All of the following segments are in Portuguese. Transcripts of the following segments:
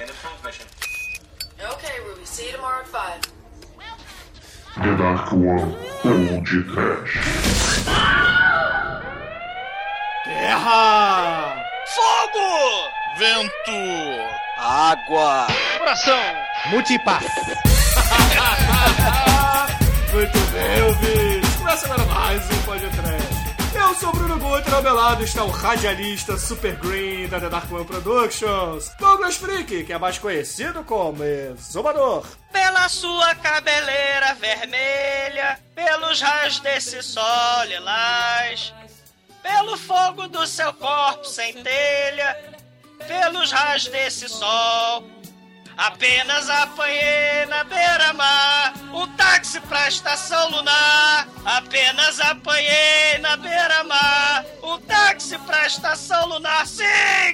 End of transmission. Okay, Ruby. See you tomorrow at 5. The Dark One Old Trash. Terra! Fogo! Vento! Água! Coração! Multipass! Muito bem, ouvintes! Começa agora mais um podcast. Eu sou o Bruno Guter, ao meu lado está o radialista Super Green da The Dark One Productions, Douglas Freak, que é mais conhecido como Exumador. Pela sua cabeleira vermelha, pelos raios desse sol lilás, pelo fogo do seu corpo sem telha, pelos raios desse sol. Apenas apanhei na beira-mar um táxi pra estação lunar. Apenas apanhei na beira-mar um táxi pra estação lunar. Sim,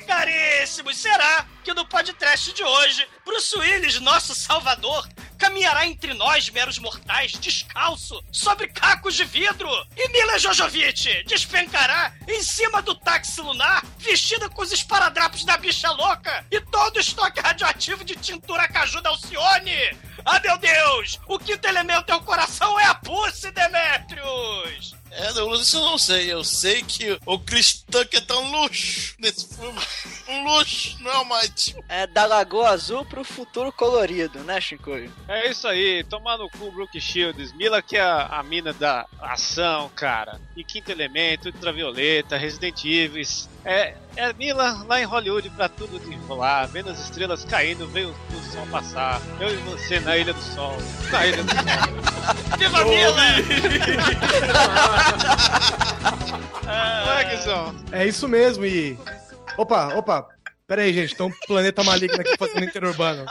caríssimos, será que no podcast de hoje, Bruce Willis, nosso salvador, caminhará entre nós, meros mortais, descalço, sobre cacos de vidro. E Mila Jojovic despencará em cima do táxi lunar, vestida com os esparadrapos da bicha louca e todo o estoque radioativo de tintura caju da Alcione. Ah, meu Deus! O quinto elemento é o coração, é a Pussy, Demetrius! É, Douglas, isso eu não sei. Eu sei que o Chris Tucker tá um luxo nesse filme. Um luxo, não é o Might. É da Lagoa Azul pro futuro colorido, né, Shinkoio? É isso aí, tomar no cu Brook Shields. Mila que é a, a mina da ação, cara. E Quinto Elemento, Ultravioleta, Resident Evil. É, é Mila lá em Hollywood pra tudo desenrolar. Vendo as estrelas caindo, veio o sol passar. Eu e você na Ilha do Sol. Na Ilha do Sol. Viva Mila! É, Guizão? É isso mesmo, e. Opa, opa! Pera aí, gente, tem um planeta maligno aqui fazendo interurbano.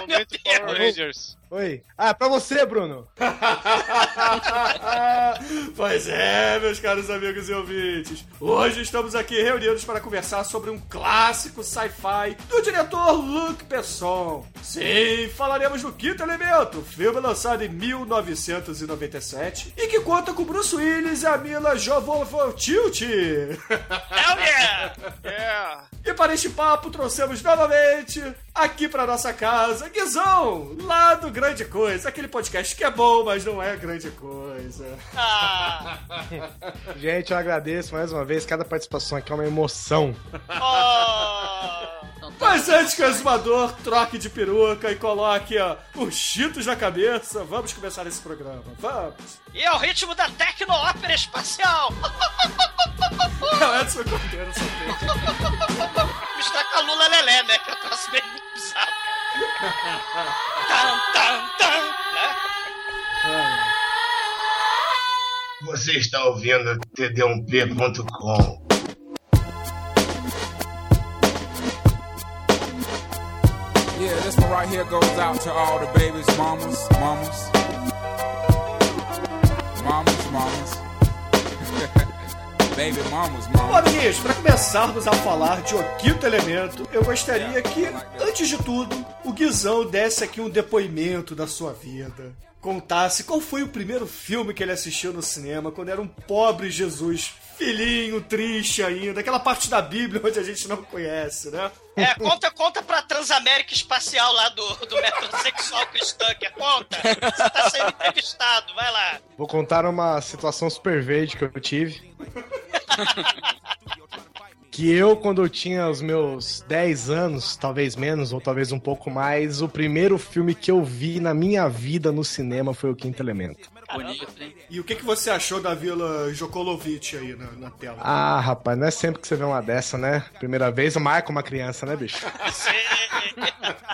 Momento Power Rangers. Oi. Ah, pra você, Bruno. pois é, meus caros amigos e ouvintes. Hoje estamos aqui reunidos para conversar sobre um clássico sci-fi do diretor Luc Besson. Sim, falaremos do Quinto Elemento, filme lançado em 1997 e que conta com Bruce Willis e a Mila Jovovich. Hell yeah! Yeah. E para este papo trouxemos novamente aqui para nossa casa Guizão, lá do Grande Coisa, aquele podcast que é bom, mas não é grande coisa. Ah, Gente, eu agradeço mais uma vez. Cada participação aqui é uma emoção. oh. Mas antes que o exumador troque de peruca e coloque ó, os cheetos na cabeça, vamos começar esse programa. Vamos! E é o ritmo da tecno-ópera espacial! É o Edson Cordeiro, só tem. Misturar com a Lula Lelé, né? Que eu troço meio bizarro, cara. Tan, tan, tan, né? Você está ouvindo td1p.com. Yeah, this one right here goes out to all the babies, mamas, mamas. Mamas, mamas. Baby mamas, Bom, mamas. amiguinhos, para começarmos a falar de O Quinto Elemento, eu gostaria que, antes de tudo, o Guizão desse aqui um depoimento da sua vida. Contasse qual foi o primeiro filme que ele assistiu no cinema, quando era um pobre Jesus, filhinho, triste ainda, aquela parte da Bíblia onde a gente não conhece, né? É, conta, conta pra Transamérica Espacial lá do, do metrosexual Chris Tucker. Conta. Você tá sendo entrevistado, vai lá. Vou contar uma situação super verde que eu tive. que eu, quando eu tinha os meus 10 anos, talvez menos, ou talvez um pouco mais, o primeiro filme que eu vi na minha vida no cinema foi o Quinto Elemento. Bonito, hein? E o que, que você achou da Vila Jokolovic aí na, na tela? Ah, rapaz, não é sempre que você vê uma dessa, né? Primeira vez, marca uma criança, né, bicho? Você...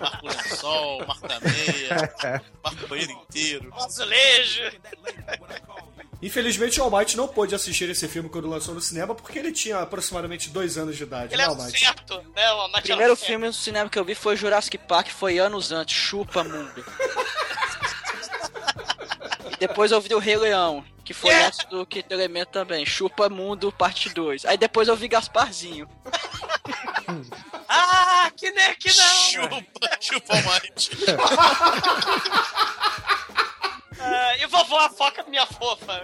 Marca o lençol, marca a meia, marca o banheiro inteiro. Azulejo. Infelizmente, o Almighty não pôde assistir esse filme quando lançou no cinema porque ele tinha aproximadamente dois anos de idade, Ele né, é certo, né? O O primeiro é filme no cinema que eu vi foi Jurassic Park, foi anos antes, Chupa Mundo. Depois eu vi o Rei Leão, que foi É. antes do Quinto Elemento também, Chupa Mundo, parte 2. Aí depois eu vi Gasparzinho. Ah, que, ne, que não. Chupa, chupa o Might. Ah, e vovó, a foca minha fofa.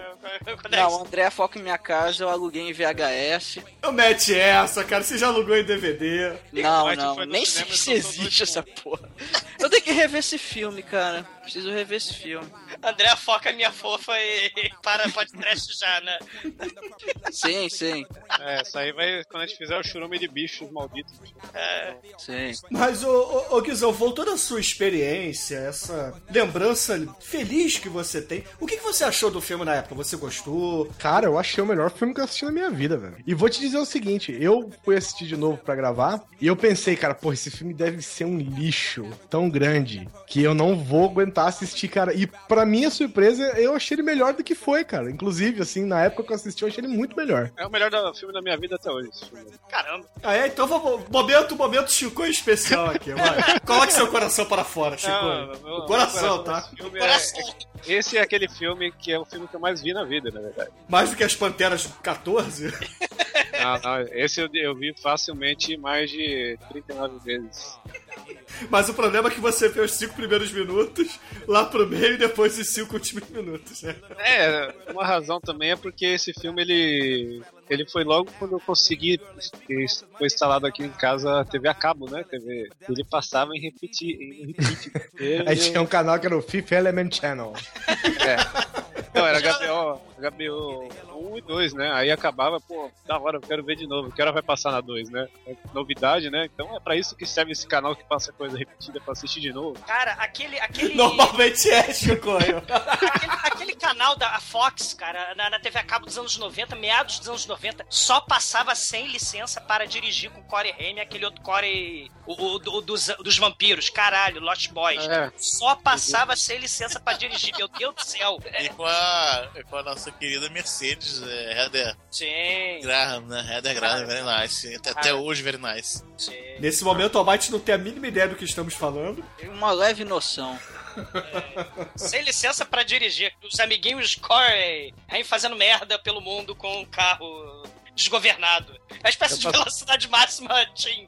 Não, o André Foca em minha casa, eu aluguei em VHS. Não mete essa, cara. Você já alugou em DVD. Não, Mas não, nem sei se dois existe essa porra. Eu tenho que rever esse filme, cara. Preciso rever esse filme. André foca minha fofa e para podcast já, né? Sim, sim, É, isso aí vai quando a gente fizer o churume de bichos malditos. É, sim. Mas, ô, ô, ô Guizão, voltando à sua experiência, essa lembrança feliz que você tem, o que, que você achou do filme na época? Você gostou? Cara, eu achei o melhor filme que eu assisti na minha vida, velho. E vou te dizer o seguinte, eu fui assistir de novo pra gravar e eu pensei, cara, pô, esse filme deve ser um lixo tão grande que eu não vou aguentar assistir, cara. E pra minha surpresa, eu achei ele melhor do que foi, cara. Inclusive, assim, na época que eu assisti, eu achei ele muito melhor. É o melhor da- filme da minha vida até hoje. caramba. Ah, é? Então vamos. Momento, momento Chico especial aqui, vai. Coloque seu coração para fora, Chico. Não, meu- o coração, meu tá? é- Coração. esse é aquele filme que é o filme que eu mais vi na vida, na verdade. Mais do que as Panteras 14? Não, esse eu, eu vi facilmente mais de 39 vezes. Mas o problema é que você vê os cinco primeiros minutos, lá pro meio e depois os cinco últimos minutos, né? É, uma razão também é porque esse filme ele ele foi logo quando eu consegui foi instalado aqui em casa a TV a cabo, né? TV. Ele passava em repeat, em repeat. Ele- Aí tinha um canal que era o Fifth Element Channel. Não, era HBO, HBO 1 e 2, né? Aí acabava, pô, da hora, eu quero ver de novo. Que hora vai passar na 2, né? É novidade, né? Então é pra isso que serve esse canal que passa coisa repetida pra assistir de novo. Cara, aquele. aquele... Normalmente é, Chico. aquele, aquele canal da Fox, cara, na, na TV a cabo dos anos 90, meados dos anos 90, só passava sem licença para dirigir com Corey Haim, aquele outro Corey. O, o- o dos, dos vampiros, caralho, Lost Boys. É. Só passava sem licença para dirigir, meu Deus do céu. E com a, e com a nossa querida Mercedes, é, Heather Sim, Graham, né? Heather Graham, very nice. Até, até hoje, very nice. sim. Nesse momento, o Almighty não tem a mínima ideia do que estamos falando. Uma leve noção. Sem licença para dirigir. Os amiguinhos Corey Haim fazendo merda pelo mundo com um carro desgovernado. É uma espécie de velocidade máxima Tim.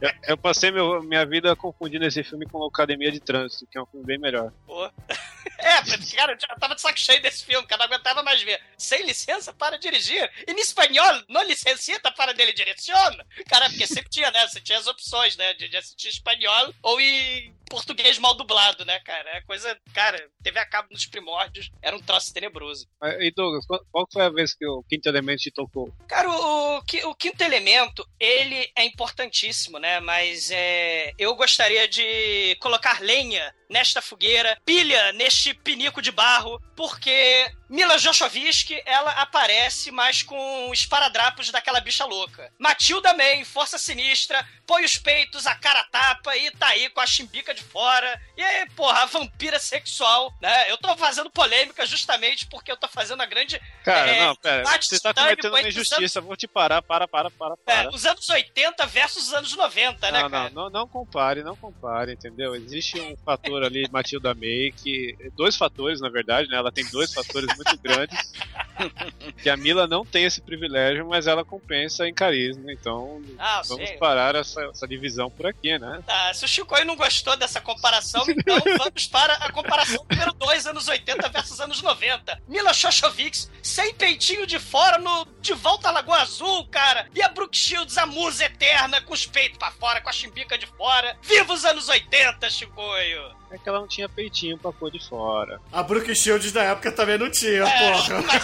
Eu, eu passei meu- minha vida confundindo esse filme com Academia de Trânsito, que é um filme bem melhor. Pô. É, cara, eu já tava de saco cheio desse filme, cara, não aguentava mais ver. Sem licença para dirigir. E em espanhol, não licencita para dele direciona. Cara, porque sempre tinha, né? Você tinha as opções, né? De, de assistir espanhol ou em português mal dublado, né, cara? É coisa. Cara, TV a cabo nos primórdios era um troço tenebroso. E Douglas, qual, foi a vez que o Quinto Elemento te tocou? Cara, o, o o quinto elemento, ele é importantíssimo, né? Mas é, eu gostaria de colocar lenha nesta fogueira, pilha neste pinico de barro, porque Mila Jovovich, ela aparece mais com os paradrapos daquela bicha louca. Matilda Man, Força Sinistra, põe os peitos, a cara tapa e tá aí com a chimbica de fora. E aí, porra, a vampira sexual, né? Eu tô fazendo polêmica justamente porque eu tô fazendo a grande Cara, É, não, pera. Você tá cometendo uma injustiça. Vou te parar, para, para, para, É, para. os anos 80 versus os anos 90, né, Não, cara? não, não, não compare, não compare, entendeu? Existe um fator ali, Matilda May, que. Dois fatores, na verdade, né? Ela tem dois fatores muito grandes. Que a Mila não tem esse privilégio, mas ela compensa em carisma. Então, Ah, vamos sim. parar essa, essa divisão por aqui, né? Tá, se o Chico não gostou dessa comparação, então vamos para a comparação número 2, anos 80 versus anos 90. Mila Shoshovich, sem peitinho de fora, no De Volta à Lagoa Azul, cara. E a Brooke Shields, a musa eterna, com os peitos pra fora, com a chimbica de fora. Viva os anos 80, Chicoio! É que ela não tinha peitinho pra pôr de fora. A Brooke Shields da época também não tinha, É, porra. mas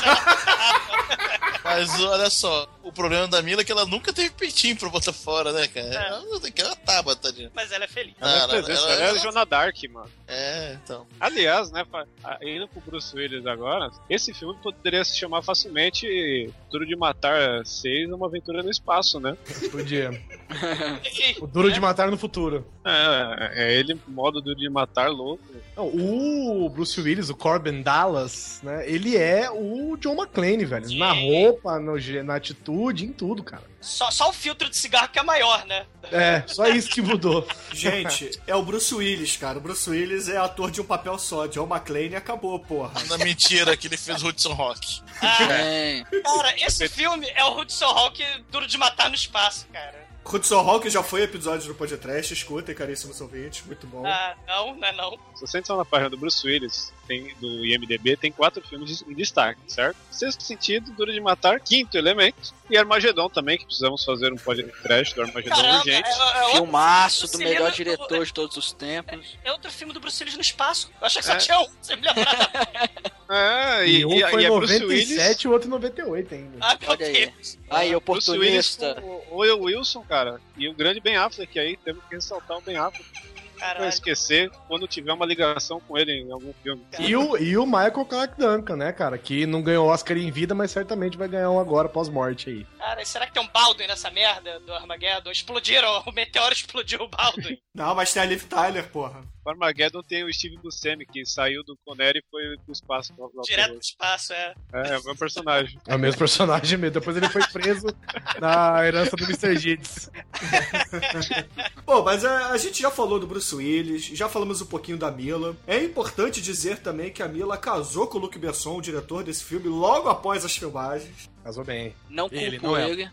Mas olha só, o problema da Mila é que ela nunca teve peitinho pra botar fora, né, cara? É. Ela tem que ela tava, tadinha. mas ela é feliz. Ela, Ah, é presença, ela, é Joana Dark, mano. É, então. Aliás, né, a- indo pro Bruce Willis agora, esse filme poderia se chamar facilmente Duro de Matar 6 Uma Aventura no Espaço, né? Podia. O Duro de Matar no Futuro. É, é ele, modo Duro de Matar louco. Não, o Bruce Willis, o Corbin Dallas, né? Ele é o John McClane, velho. Na roupa, no, na atitude, em tudo, cara. Só, só o filtro de cigarro que é maior, né? É, só isso que mudou. Gente, é o Bruce Willis, cara. O Bruce Willis é ator de um papel só. John McClane e acabou, porra. Na mentira que ele fez Hudson Rock. Tem. Cara, esse filme é o Hudson Hawk duro de matar no espaço, cara. Hudson Hawk já foi episódio do podcast, escutem, caríssimos ouvintes, muito bom. Ah, não, não é não. Se você entrar na página do Bruce Willis, tem, do IMDB tem quatro filmes em destaque, certo? Sexto Sentido, Duro de Matar, Quinto Elemento e Armagedon também, que precisamos fazer um podcast do Armagedon Caramba, urgente. é, é Filmaço do Bruce melhor Willis diretor de todos os tempos. É outro filme do Bruce Willis no espaço. Eu achei que só É. tinha um. Você me lembrava? É, E, e, um e, foi e em é Bruce 97 Willis. e o outro em 98 ainda. Ah, meu Olha aí. Deus. Aí, Bruce Willis oportunista. com o Owen Wilson, cara. E o grande Ben Affleck aí, temos que ressaltar o Ben Affleck. Não Caralho. esquecer quando tiver uma ligação com ele em algum filme. E o, e o Michael Clark Duncan, né, cara? Que não ganhou Oscar em vida, mas certamente vai ganhar um agora pós-morte aí. Cara, será que tem um Baldwin nessa merda do Armageddon? Explodiram, o meteoro explodiu o Baldwin. Não, mas tem a Liv Tyler, porra. O Armageddon tem o Steve Buscemi, que saiu do Conner e foi pro espaço. Pro, pro, Direto do espaço, é. É, é o meu personagem. É o mesmo personagem mesmo. Depois ele foi preso na herança do Mr. Gids. Bom, mas a, a gente já falou do Bruce Willis, já falamos um pouquinho da Mila. É importante dizer também que a Mila casou com o Luc Besson, o diretor desse filme, logo após as filmagens. Casou bem. Não culpo Ele, ele. não é.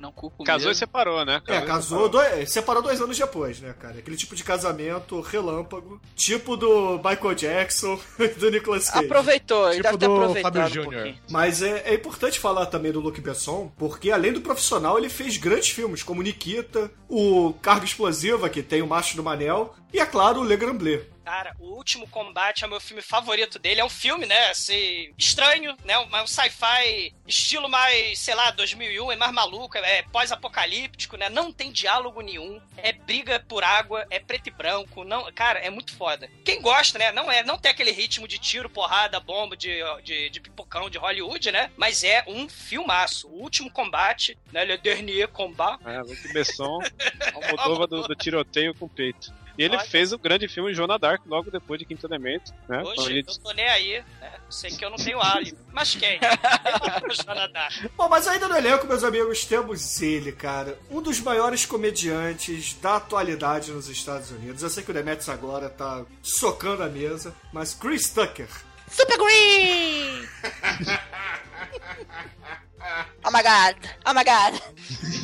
Não culpo Casou e mesmo. separou, né? É, e casou, dois, separou dois anos depois, né, cara? Aquele tipo de casamento relâmpago, tipo do Michael Jackson e do Nicolas Cage. Aproveitou, ele Tipo deve ter do aproveitado Fábio um pouquinho. Mas é, é importante falar também do Luc Besson, porque além do profissional, ele fez grandes filmes, como Nikita, o Carga Explosiva, que tem o Macho do Manel, e, é claro, o Le Grand Bleu. Cara, o Último Combate é o meu filme favorito dele. É um filme, né, assim, estranho, né, um, um sci-fi estilo mais, sei lá, 2001, é mais maluco, é pós-apocalíptico, né, não tem diálogo nenhum, é briga por água, é preto e branco, não, cara, é muito foda. Quem gosta, né, não é, não tem aquele ritmo de tiro, porrada, bomba, de, de, de pipocão de Hollywood, né, mas é um filmaço. O Último Combate, né, Le Dernier Combat, É, Luke Besson, Almodóvar do, do tiroteio com peito. E ele Olha. fez o grande filme Joana Dark logo depois de Quinto Elemento, né? Hoje ele- eu tô nem aí, né? Sei que eu não tenho álibi. Mas quem? o Jonathan. Bom, mas ainda no elenco, meus amigos, temos ele, cara. Um dos maiores comediantes da atualidade nos Estados Unidos. Eu sei que o Demetrius agora tá socando a mesa, mas Chris Tucker. Super Green! oh my god, oh my god.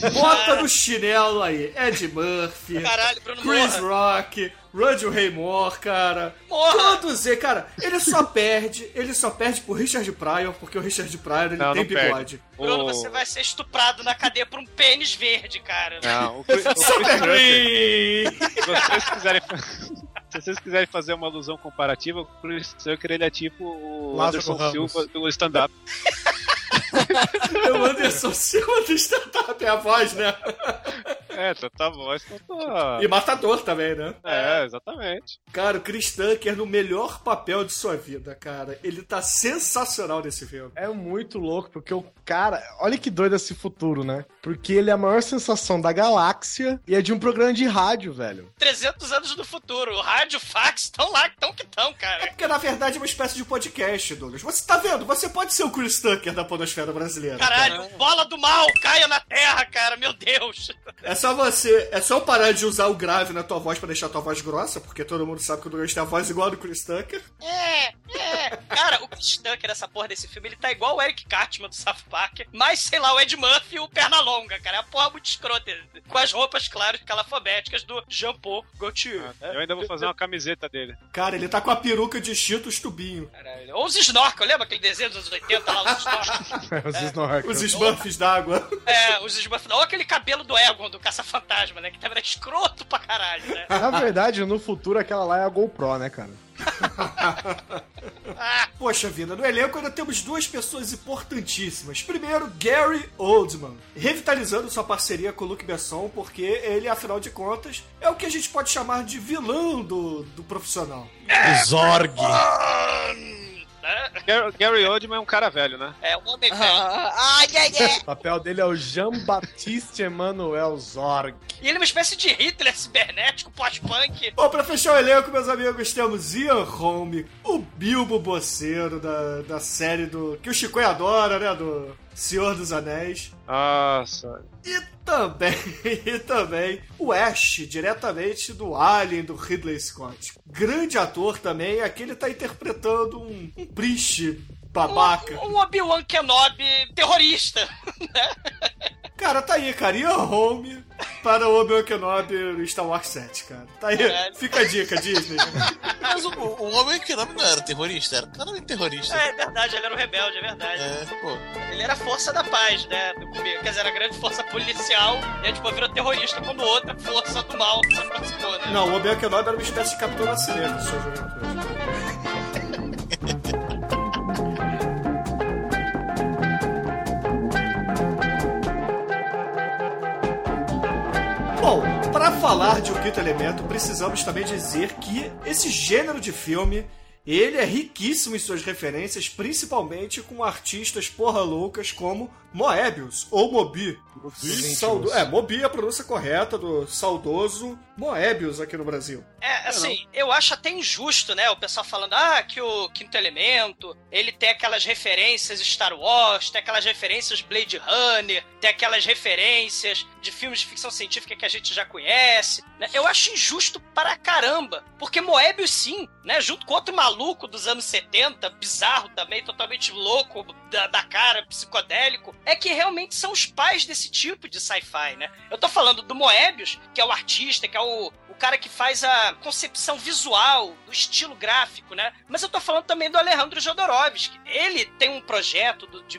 Bota no chinelo aí. Ed Murphy, Caralho, Bruno Chris Morra. Rock, Rudy Raymore, cara. Morra! Todos eles, cara, ele só perde, ele só perde pro Richard Pryor, porque o Richard Pryor ele Não, tem não perde. bigode. Bruno, O- você vai ser estuprado na cadeia por um pênis verde, cara. Não, o Chris, o Chris Tucker, vocês quiserem... Se vocês quiserem fazer uma alusão comparativa, o Chris Tucker ele é tipo o Lázaro Anderson Ramos. Silva do stand-up. É o Anderson Silva do stand-up, é a voz, né? É, tá, tá voz, tá, tá. E matador também, né? É, exatamente. Cara, o Chris Tucker no melhor papel de sua vida, cara. Ele tá sensacional nesse filme. É muito louco, porque o cara. Olha que doido esse futuro, né? Porque ele é a maior sensação da galáxia e é de um programa de rádio, velho. 300 anos no futuro. O rádio, fax, estão lá, tão que tão, cara. Porque na verdade é uma espécie de podcast, Douglas. Você tá vendo? Você pode ser o Chris Tucker da podosfera brasileira. Caralho, bola do mal, caia na terra, cara, meu Deus. É só você. É só parar de usar o grave na tua voz pra deixar a tua voz grossa, porque todo mundo sabe que o Douglas tem a voz igual a do Chris Tucker. É, é. Cara, o Chris Tucker nessa porra desse filme, ele tá igual o Eric Cartman do South Park, mas, sei lá, o Ed Murphy e o Pernalonga, cara. É uma porra muito escrota. Com as roupas, claro, calafobéticas do Jean-Paul Gaultier. Eu ainda vou fazer uma camiseta dele. Cara, ele tá com a peruca de Cheetos tubinho. Caralho. Ou os Snorkel, lembra aquele desenho dos anos 80 lá, os Snorkel? Os snorkels. Os Smurfs d'água. É, os Smurf. Ou aquele cabelo do Egon, do Caça-Fantasma, né? Que tava escroto pra caralho, né? Na verdade, no futuro, aquela lá é a GoPro, né, cara? Poxa vida, no elenco ainda temos duas pessoas importantíssimas. Primeiro, Gary Oldman, revitalizando sua parceria com o Luke Besson, porque ele, afinal de contas, é o que a gente pode chamar de vilão do, do profissional. Zorg. Gary, Gary Oldman é um cara velho, né? É, o homem velho. Ai, ai, ai. O papel dele é o Jean-Baptiste Emmanuel Zorg. E ele é uma espécie de Hitler cibernético, pós-punk. Bom, pra fechar o elenco, meus amigos, temos Ian Holm, o Bilbo Boceiro da, da série do. que o Chico adora, né? Do Senhor dos Anéis. Nossa. E também, e também o Ash, diretamente do Alien do Ridley Scott. Grande ator também, aqui ele tá interpretando um, um priest babaca. Um, um Obi-Wan Kenobi terrorista. Cara, tá aí, cara. Ian Holm, para o Obi-Wan Kenobi no Star Wars 7, cara. Tá aí, Caralho. fica a dica, Disney. Mas o, o homem que não era terrorista, era claramente terrorista. É verdade, ele era um rebelde, é verdade. É, pô. Ele era força da paz, né? Do começo. Quer dizer, era a grande força policial. E aí, tipo, virou terrorista quando outra força do mal se aproximou, né? Não, o Obi-Wan Kenobi era uma espécie de Capitão Nascimento sua juventude. Para falar de O Quinto Elemento, precisamos também dizer que esse gênero de filme, ele é riquíssimo em suas referências, principalmente com artistas porra loucas como Moebius ou Mobi. Saudo... É, Mobi é a pronúncia correta do saudoso Moebius aqui no Brasil. É, assim, eu acho até injusto, né? O pessoal falando, ah, que o Quinto Elemento, ele tem aquelas referências Star Wars, tem aquelas referências Blade Runner, tem aquelas referências de filmes de ficção científica que a gente já conhece, né? Eu acho injusto para caramba, porque Moebius sim, né? Junto com outro maluco dos anos 70, bizarro também, totalmente louco da, da cara, psicodélico, é que realmente são os pais desse tipo de sci-fi, né? Eu tô falando do Moebius, que é o artista, que é o, o cara que faz a concepção visual do estilo gráfico, né? Mas eu tô falando também do Alejandro Jodorowsky. Ele tem um projeto do- de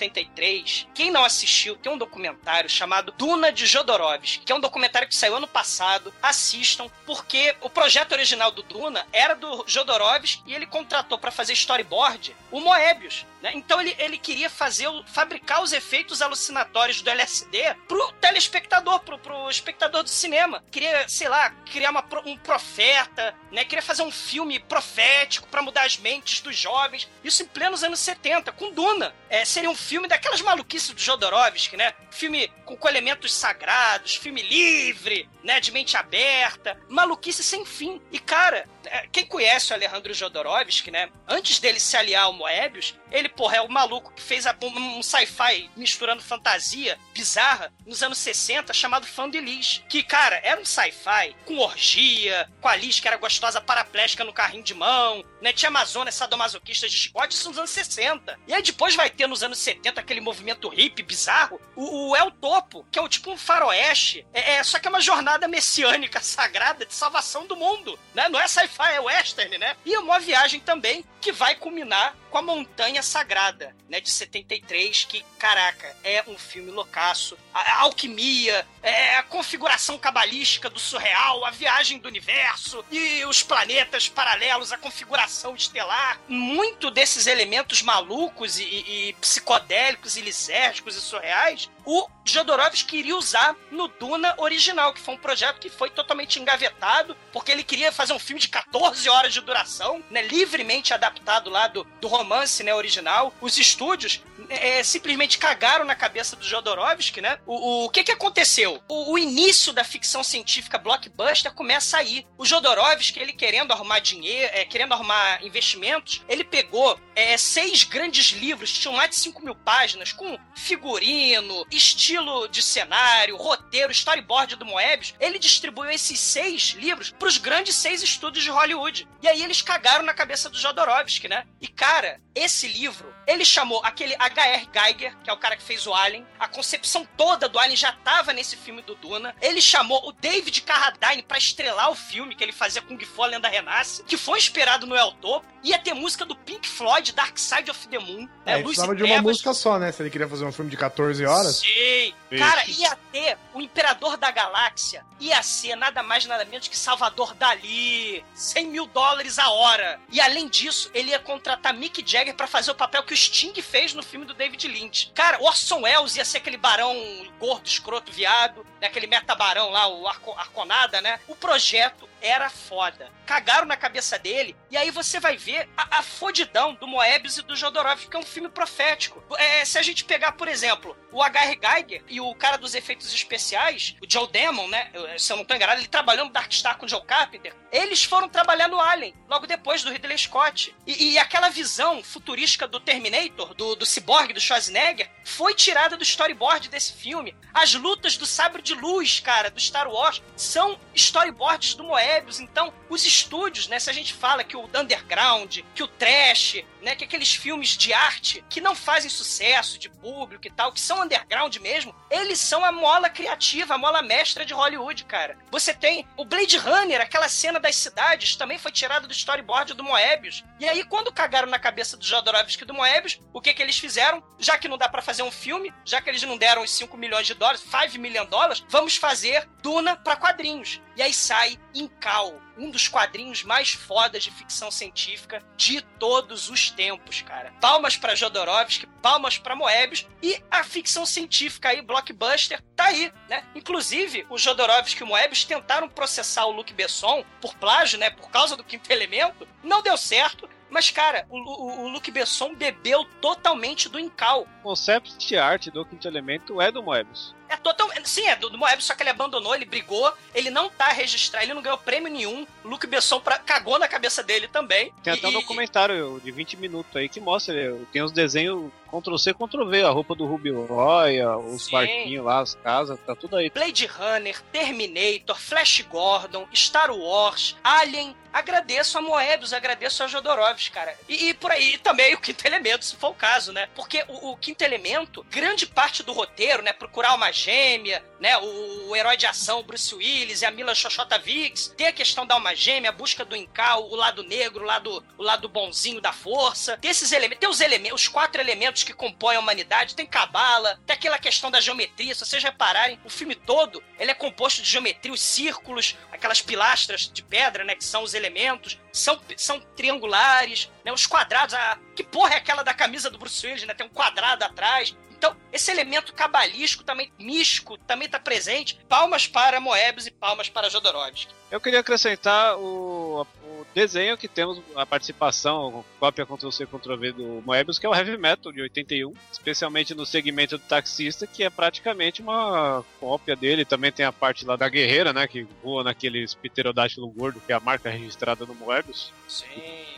1973. Quem não assistiu, tem um documentário chamado Duna de Jodorowsky, que é um documentário que saiu ano passado. Assistam, porque o projeto original do Duna era do Jodorowsky e ele contratou para fazer storyboard o Moebius. Né? Então ele, ele queria fazer, fabricar os efeitos alucinatórios do LSD pro telespectador, pro, pro espectador do cinema. Queria, sei lá, criar uma um profeta, né? Queria fazer um filme profético pra mudar as mentes dos jovens. Isso em plenos anos 70, com Duna. É, seria um filme daquelas maluquices do Jodorowsky, né? Filme com, com elementos sagrados, filme livre, né? De mente aberta. Maluquice sem fim. E, cara, é, quem conhece o Alejandro Jodorowsky, né? Antes dele se aliar ao Moebius, ele, porra, é o maluco que fez a- um, sci-fi misturando fantasia bizarra nos anos 60, chamado Fã de Liz. Que, cara, era um sci-fi com orgia, com a Liz que era gostosa paraplégica no carrinho de mão, né? Tinha Amazônia sadomasoquista de chicote, isso nos anos 60. E aí depois vai ter nos anos 70 aquele movimento hippie bizarro, o, o El Topo, que é o tipo um faroeste, é, é, só que é uma jornada messiânica sagrada de salvação do mundo, né? Não é sci-fi, é western, né? E uma viagem também que vai culminar com a Montanha Sagrada, né, de 73, que, caraca, é um filme loucaço. A, a alquimia, é, a configuração cabalística do surreal, a viagem do universo e os planetas paralelos, a configuração estelar. Muito desses elementos malucos e, e- e psicodélicos e lisérgicos e surreais, o Jodorowsky queria usar no Duna original, que foi um projeto que foi totalmente engavetado, porque ele queria fazer um filme de 14 horas de duração, né, livremente adaptado lá do, do romance né, original. Os estúdios é, simplesmente cagaram na cabeça do Jodorowsky, né? O, o que que aconteceu? O, o início da ficção científica blockbuster começa aí. O Jodorowsky, ele querendo arrumar dinheiro, é, querendo arrumar investimentos, ele pegou é, seis grandes livros, tinham mais de 5 mil páginas, com figurino, estilo de cenário, roteiro, storyboard do Moebius. Ele distribuiu esses seis livros pros grandes seis estúdios de Hollywood. E aí eles cagaram na cabeça do Jodorowsky, né? E cara, esse livro, ele chamou aquele H.R. Geiger, que é o cara que fez o Alien, a concepção toda do Alien já tava nesse filme do Duna. Ele chamou o David Carradine pra estrelar o filme que ele fazia Kung Fu A Lenda Renasce, que foi inspirado no El Topo. Ia ter música do Pink Floyd, Dark Side of the Moon. É, né? ele Luz precisava de uma música só, né? Se ele queria fazer um filme de 14 horas. Sim. Isso. Cara, ia ter o Imperador da Galáxia. Ia ser nada mais nada menos que Salvador Dali. 100 mil dólares a hora. E além disso, ele ia contratar Mick Jagger pra fazer o papel que o Sting fez no filme do David Lynch. Cara, Orson Welles ia ser aquele barão gordo, escroto, viado. Né? Aquele metabarão lá, o Arco, Arconada, né? O projeto era foda. Cagaram na cabeça dele. E aí você vai ver a, a fodidão do Moebius e do Jodorowsky, que é um filme profético. É, se a gente pegar, por exemplo, o H.R. Geiger e o cara dos efeitos especiais, o Joe Damon, né? Se eu não tô enganado, ele trabalhou no Dark Star com o Joe Carpenter. Eles foram trabalhar no Alien, logo depois do Ridley Scott. E, e aquela visão futurística do Terminator, do, do Cyborg, do Schwarzenegger, foi tirada do storyboard desse filme. As lutas do sabre de luz, cara, do Star Wars, são storyboards do Moebius. Então, os estúdios, né? Se a gente fala que o underground, que o trash, né? Que aqueles filmes de arte que não fazem sucesso de público e tal, que são underground mesmo, Eles são a mola criativa, a mola mestra de Hollywood, cara. Você tem o Blade Runner, aquela cena das cidades, também foi tirada do storyboard do Moebius. E aí, quando cagaram na cabeça do Jodorowsky e do Moebius, o que que eles fizeram? Já que não dá pra fazer um filme, já que eles não deram os 5 milhões de dólares, 5 million dólares, vamos fazer Duna pra quadrinhos. E aí sai Incal, um dos quadrinhos mais fodas de ficção científica de todos os tempos, cara. Palmas pra Jodorowsky, palmas pra Moebius e a ficção científica aí, blockbuster, tá aí, né? Inclusive, o Jodorowsky e o Moebius tentaram processar o Luc Besson por plágio, né? Por causa do quinto elemento. Não deu certo. Mas, cara, o, o, o Luc Besson bebeu totalmente do Incal. O concept art do Quinto Elemento é do Moebius. É total. Sim, é do, do Moebius, só que ele abandonou, ele brigou, ele não tá registrado, ele não ganhou prêmio nenhum. Luke Besson pra, cagou na cabeça dele também. Tem até um documentário de 20 minutos aí que mostra, tem os desenhos Ctrl-C, Ctrl-V, a roupa do Ruby Roy, os Sim. barquinhos lá, as casas, tá tudo aí. Blade Runner, Terminator, Flash Gordon, Star Wars, Alien. Agradeço a Moebius, agradeço a Jodorowsky, cara. E, e por aí e também o Quinto Elemento, se for o caso, né? Porque o, o Quinto Elemento, grande parte do roteiro, né? Procurar uma gêmea, né? O, o herói de ação, Bruce Willis e a Mila Xoxota Viggs. Tem a questão da alma gêmea, a busca do Incal, o lado negro, o lado, o lado bonzinho da força. Tem esses elementos, tem os elementos, os quatro elementos que compõem a humanidade. Tem cabala, tem aquela questão da geometria. Se vocês repararem, o filme todo, ele é composto de geometria, os círculos, aquelas pilastras de pedra, né? Que são os elementos, são, são triangulares, né? Os quadrados, a... que porra é aquela da camisa do Bruce Willis, né? Tem um quadrado atrás. Então, esse elemento cabalístico, também místico, também tá presente. Palmas para Moebius e palmas para Jodorowsky. Eu queria acrescentar o, o desenho que temos, a participação, cópia Ctrl-C, Ctrl-V do Moebius, que é o Heavy Metal de 81, especialmente no segmento do taxista, que é praticamente uma cópia dele. Também tem a parte lá da guerreira, né, que voa naquele pterodátilo gordo, que é a marca registrada no Moebius. Sim.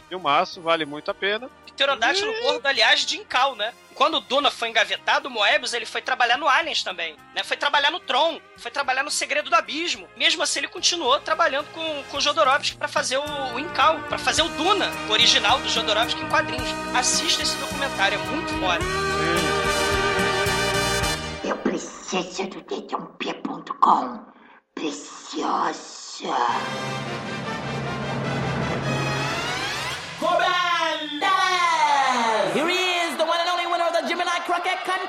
Filmaço, vale muito a pena. Pterodátilo gordo, aliás, de Incal, né? Quando o Duna foi engavetado, o Moebius ele foi trabalhar no Aliens também, né? Foi trabalhar no Tron, foi trabalhar no Segredo do Abismo. Mesmo assim, ele continuou trabalhando com, com o Jodorowsky para fazer o, o Incal, para fazer o Duna, o original do Jodorowsky em quadrinhos. Assista esse documentário, é muito foda. Eu preciso do dedãopia.com. Preciosa. Commanders!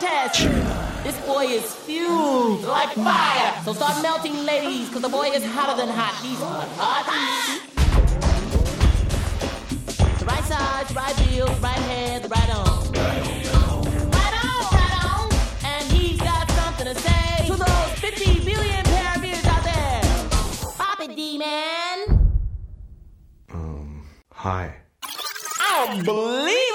Contest. This boy is fused like fire. So start melting, ladies, because the boy is hotter than hot. He's hot. The right side, the right heel, the right hand, the right arm. Right on, right on. And he's got something to say to those 50 billion pair of ears out there. Pop it, D-Man. Um, Hi. Unbelievable!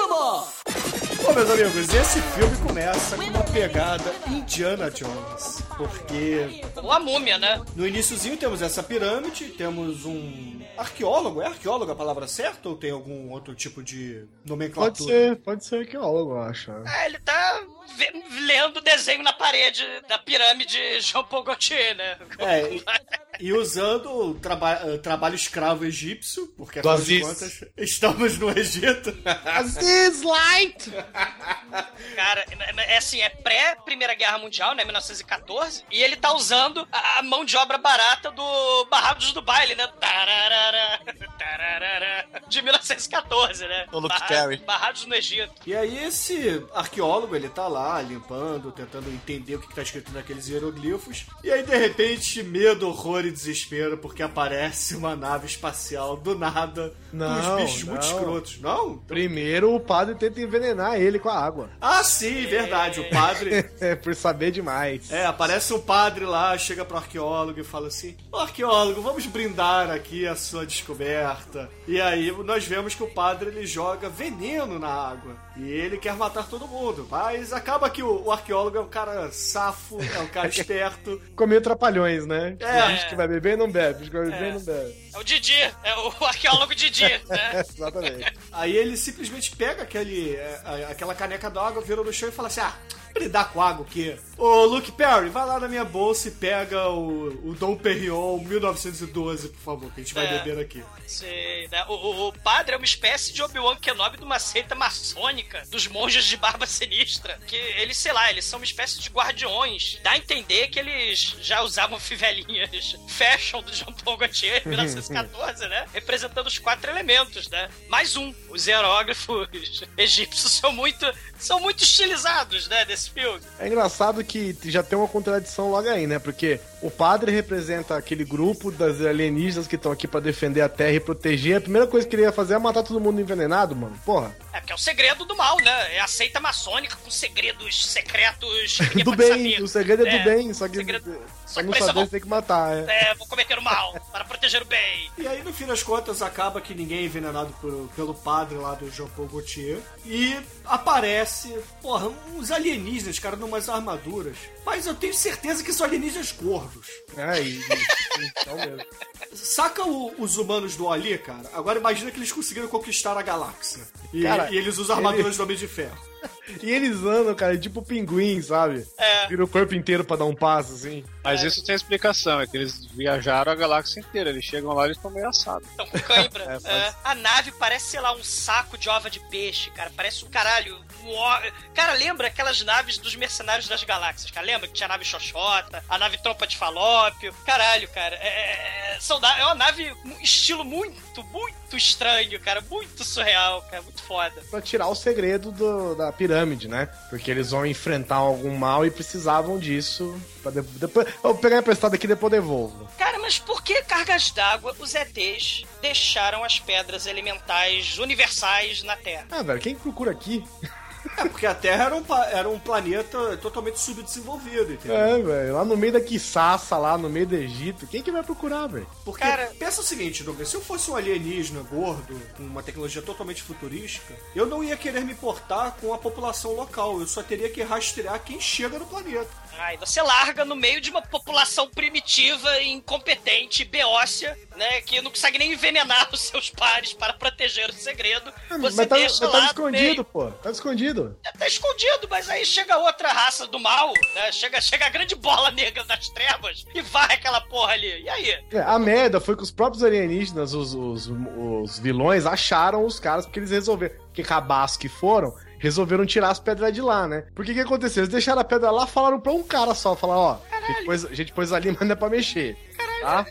Meus amigos, esse filme começa com uma pegada Indiana Jones. Porque Ou a múmia, né? no iníciozinho temos essa pirâmide, temos um arqueólogo. É arqueólogo a palavra certa ou tem algum outro tipo de nomenclatura? Pode ser, pode ser arqueólogo, eu acho. É, ele tá lendo o desenho na parede da pirâmide Jean Paul Gaultier, né? É, e, usando o traba trabalho escravo egípcio, porque afinal de contas estamos no Egito. Aziz Light! Cara, é assim, é pré-Primeira Guerra Mundial, né? 1914. E ele tá usando a, a mão de obra barata do Barrados do Baile, né? Tararara, tararara, de 1914, né? O Luke Barra- Perry. Barrados no Egito. E aí esse arqueólogo, ele tá lá limpando, tentando entender o que que tá escrito naqueles hieroglifos. E aí, de repente, medo, horror e desespero, porque aparece uma nave espacial do nada, com Não, uns bichos muito não. escrotos. Não? Primeiro o padre tenta envenenar ele com a água. Ah, sim, verdade. O padre... É, por saber demais. É, aparece um padre lá, chega pro arqueólogo e fala assim: arqueólogo, vamos brindar aqui a sua descoberta. E aí nós vemos que o padre ele joga veneno na água. E ele quer matar todo mundo. Mas acaba que o, o arqueólogo é um cara safo, é um cara esperto. Meio trapalhões, né? É. Bicho que vai beber não bebe, bicho que vai beber não bebe. É o Didi, é o arqueólogo Didi, né? Exatamente. Aí ele simplesmente pega aquele, é, aquela caneca d'água, vira no chão e fala assim: Ah, brindar com água o quê? Ô Luke Perry, vai lá na minha bolsa e pega o, o Dom Perignon 1912, por favor, que a gente vai É. beber aqui. Sei, né? O, o- o padre é uma espécie de Obi-Wan Kenobi de uma seita maçônica. Dos monges de barba sinistra. Que eles, sei lá, eles são uma espécie de guardiões. Dá a entender que eles já usavam fivelinhas fashion do Jean Paul Gaultier em 1914, né? Representando os quatro elementos, né? Mais um. Os hierógrafos egípcios são muito, são muito estilizados, né? Desse filme. É engraçado que já tem uma contradição logo aí, né? Porque o padre representa aquele grupo das alienígenas que estão aqui pra defender a Terra e proteger. A primeira coisa que ele ia fazer é matar todo mundo envenenado, mano. Porra. É porque é o segredo do mal, né? É a seita maçônica com segredos secretos. do bem, saber. o segredo é, É, do bem, só que, segredo- só que não precisa saber tem que matar, é. É, vou cometer o mal para proteger o bem. E aí, no fim das contas, acaba que ninguém é envenenado por- pelo padre lá do Jean Paul Gaultier. E aparece, porra, uns alienígenas, cara, numas armaduras. Mas eu tenho certeza que são alienígenas É, e, então mesmo. Saca o- os humanos do Ali, cara? Agora imagina que eles conseguiram conquistar a galáxia. E, Cara, e eles usam armaduras ele- do Homem de Ferro. E eles andam, cara, tipo pinguim, sabe? É. Vira o corpo inteiro pra dar um passo, assim. Mas isso tem explicação, é que eles viajaram a galáxia inteira. Eles chegam lá e eles estão meio assados. Estão com cãibra. É, É, a nave parece, sei lá, um saco de ova de peixe, cara. Parece um caralho. um Cara, lembra aquelas naves dos mercenários das galáxias, cara? Lembra que tinha a nave Xoxota, a nave Trompa de Falópio? Caralho, cara. É, é- são na- é uma nave estilo muito, muito estranho, cara. Muito surreal, cara. Muito foda. Pra tirar o segredo do- da pirâmide, né? Porque eles vão enfrentar algum mal e precisavam disso. Pra de- depois, eu vou pegar emprestado aqui e depois devolvo. Cara, mas por que cargas d'água os ETs deixaram as pedras elementais universais na Terra? Ah, velho, quem procura aqui? É, porque a Terra era um, era um planeta totalmente subdesenvolvido, entendeu? É, velho, lá no meio da Quiçaça, lá no meio do Egito. Quem que vai procurar, velho? Porque, pensa o seguinte, Douglas, se eu fosse um alienígena gordo, com uma tecnologia totalmente futurística, eu não ia querer me importar com a população local, eu só teria que rastrear quem chega no planeta. Ai, você larga no meio de uma população primitiva, incompetente, beócia, né? Que não consegue nem envenenar os seus pares para proteger o segredo. Você mas tá, mas tá escondido, pô. Tá escondido. Tá escondido, mas aí chega outra raça do mal, né? Chega, chega a grande bola negra das trevas e vai aquela porra ali. E aí? É, a merda foi que os próprios alienígenas, os, os, os vilões, acharam os caras porque eles resolveram. Que cabaço que foram, resolveram tirar as pedras de lá, né? Porque o que aconteceu? Eles deixaram a pedra lá, falaram pra um cara só, falaram, ó, a gente, pôs, a gente pôs ali, mas não é pra mexer. Tá?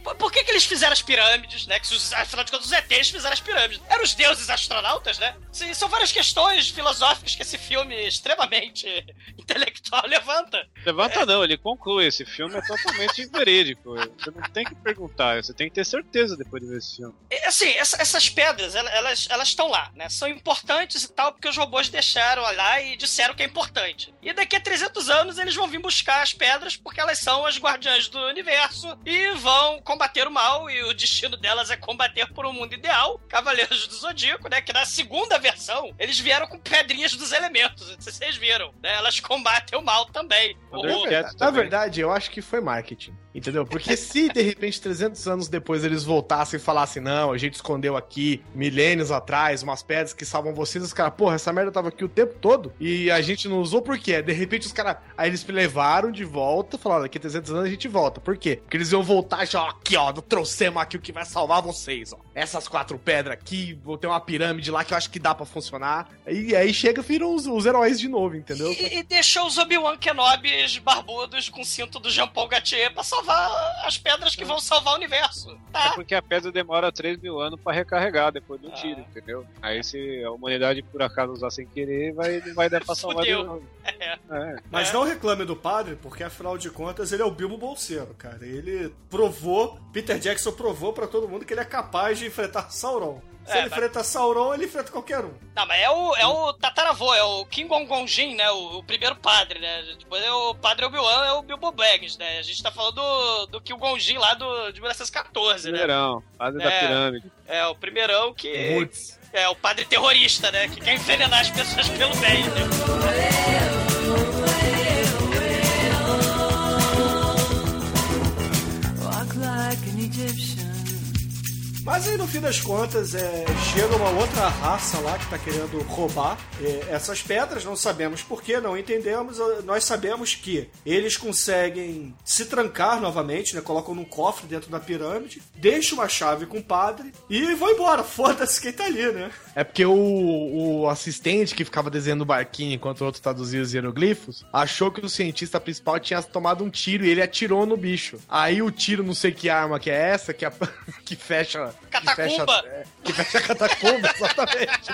Por- que, que eles fizeram as pirâmides, né? Que, se os- afinal de contas, os ETs fizeram as pirâmides. Eram os deuses astronautas, né? Sim, são várias questões filosóficas que esse filme extremamente intelectual levanta. Levanta não, ele conclui. Esse filme é totalmente verídico. Você não tem que perguntar, você tem que ter certeza depois de ver esse filme. É, Assim, essa- essas pedras, ela- elas elas estão lá, né? São importantes e tal, porque os robôs deixaram lá e disseram que é importante. E daqui a 300 anos eles vão vir buscar as pedras porque elas são as guardiãs do universo e vão combater o mal e o destino delas é combater por um mundo ideal. Cavaleiros do Zodíaco, né? Que na segunda versão eles vieram com pedrinhas dos elementos. Não sei se vocês viram, né? Elas combatem o mal também. O- Na verdade, na verdade, eu acho que foi marketing. Entendeu? Porque se de repente 300 anos depois eles voltassem e falassem, não, a gente escondeu aqui milênios atrás umas pedras que salvam vocês, os caras, porra, essa merda tava aqui o tempo todo e a gente não usou por quê? De repente os caras, aí eles levaram de volta, falaram, daqui a 300 anos a gente volta. Por quê? Porque eles iam voltar e já, ó, aqui ó, trouxemos aqui o que vai salvar vocês, ó. Essas quatro pedras aqui, vou ter uma pirâmide lá que eu acho que dá pra funcionar. E aí chega e viram os, os heróis de novo, entendeu? E, e deixou os Obi-Wan Kenobis barbudos com o cinto do Jean Paul Gaultier pra salvar as pedras que vão salvar o universo. É porque a pedra demora 3 mil anos pra recarregar depois do Ah. tiro, entendeu? Aí se a humanidade por acaso usar sem querer, vai, não vai dar pra salvar de novo. É. É. Mas não reclame do padre, porque afinal de contas ele é o Bilbo Bolseiro, cara. Ele provou, Peter Jackson provou pra todo mundo que ele é capaz de enfrentar Sauron. Se É, ele mas- enfrenta Sauron, ele enfrenta qualquer um. Não, mas é o, é o tataravô, é o King Gong Jin, né? O, o primeiro padre, né? Depois é o padre Obi-Wan, é o Bilbo Baggins, né? A gente tá falando do, do King Gong Jin lá do, de 1914, né? Primeirão, padre da É. pirâmide. É, o primeirão que... É, o padre terrorista, né? Que quer envenenar as pessoas pelo bem, né? Mas aí no fim das contas, é, chega uma outra raça lá que tá querendo roubar é, essas pedras, não sabemos porquê, não entendemos. Nós sabemos que eles conseguem se trancar novamente, né? Colocam num cofre dentro da pirâmide, deixam uma chave com o padre e vão embora. Foda-se quem tá ali, né? É porque o, o assistente que ficava desenhando o barquinho enquanto o outro traduzia os hieroglifos achou que o cientista principal tinha tomado um tiro e ele atirou no bicho. Aí o tiro, não sei que arma que é essa, que, a, que fecha. Catacumba! Que fecha, é, que fecha a catacumba, exatamente.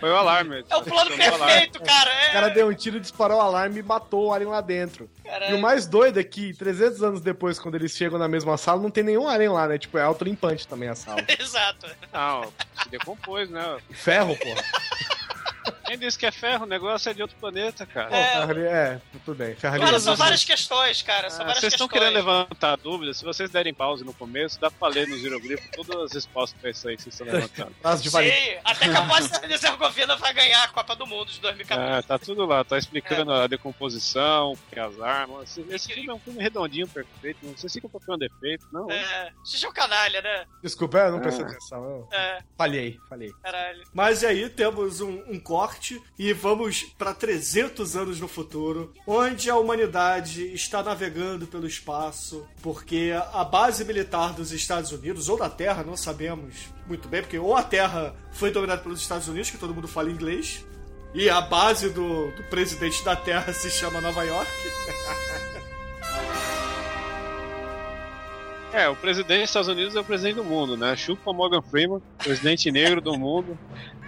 Foi o alarme. É o plano o perfeito, cara. O É. cara deu um tiro, disparou o alarme e matou o alien lá dentro. Caralho. E o mais doido é que 300 anos depois, quando eles chegam na mesma sala, não tem nenhum alien lá, né? Tipo, é autolimpante também a sala. Exato. Não, se decompôs, né? Ferro, porra. Quem disse que é ferro? O negócio é de outro planeta, cara. Pô, ali- é, tudo bem. Cara, são várias questões, cara. São Ah, várias vocês estão querendo levantar dúvidas? Se vocês derem pause no começo, dá pra ler nos hieroglifos todas as respostas pra isso aí que vocês estão levantando. Sim, até que a Bósnia e Herzegovina vai ganhar a Copa do Mundo de 2014. É, tá tudo lá, tá explicando a decomposição, é as armas. Esse, esse filme é um filme redondinho, perfeito. Não sei se procurando defeito, não. É, xixi é um canalha, né? Desculpa, eu não prestei Ah. atenção. Eu É, falhei, falhei. caralho. Mas aí temos um, um corte e vamos para 300 anos no futuro, onde a humanidade está navegando pelo espaço, porque a base militar dos Estados Unidos, ou da Terra, não sabemos muito bem, porque ou a Terra foi dominada pelos Estados Unidos, que todo mundo fala inglês, e a base do, do presidente da Terra se chama Nova York. É, o presidente dos Estados Unidos é o presidente do mundo, né? Chupa Morgan Freeman, presidente negro do mundo.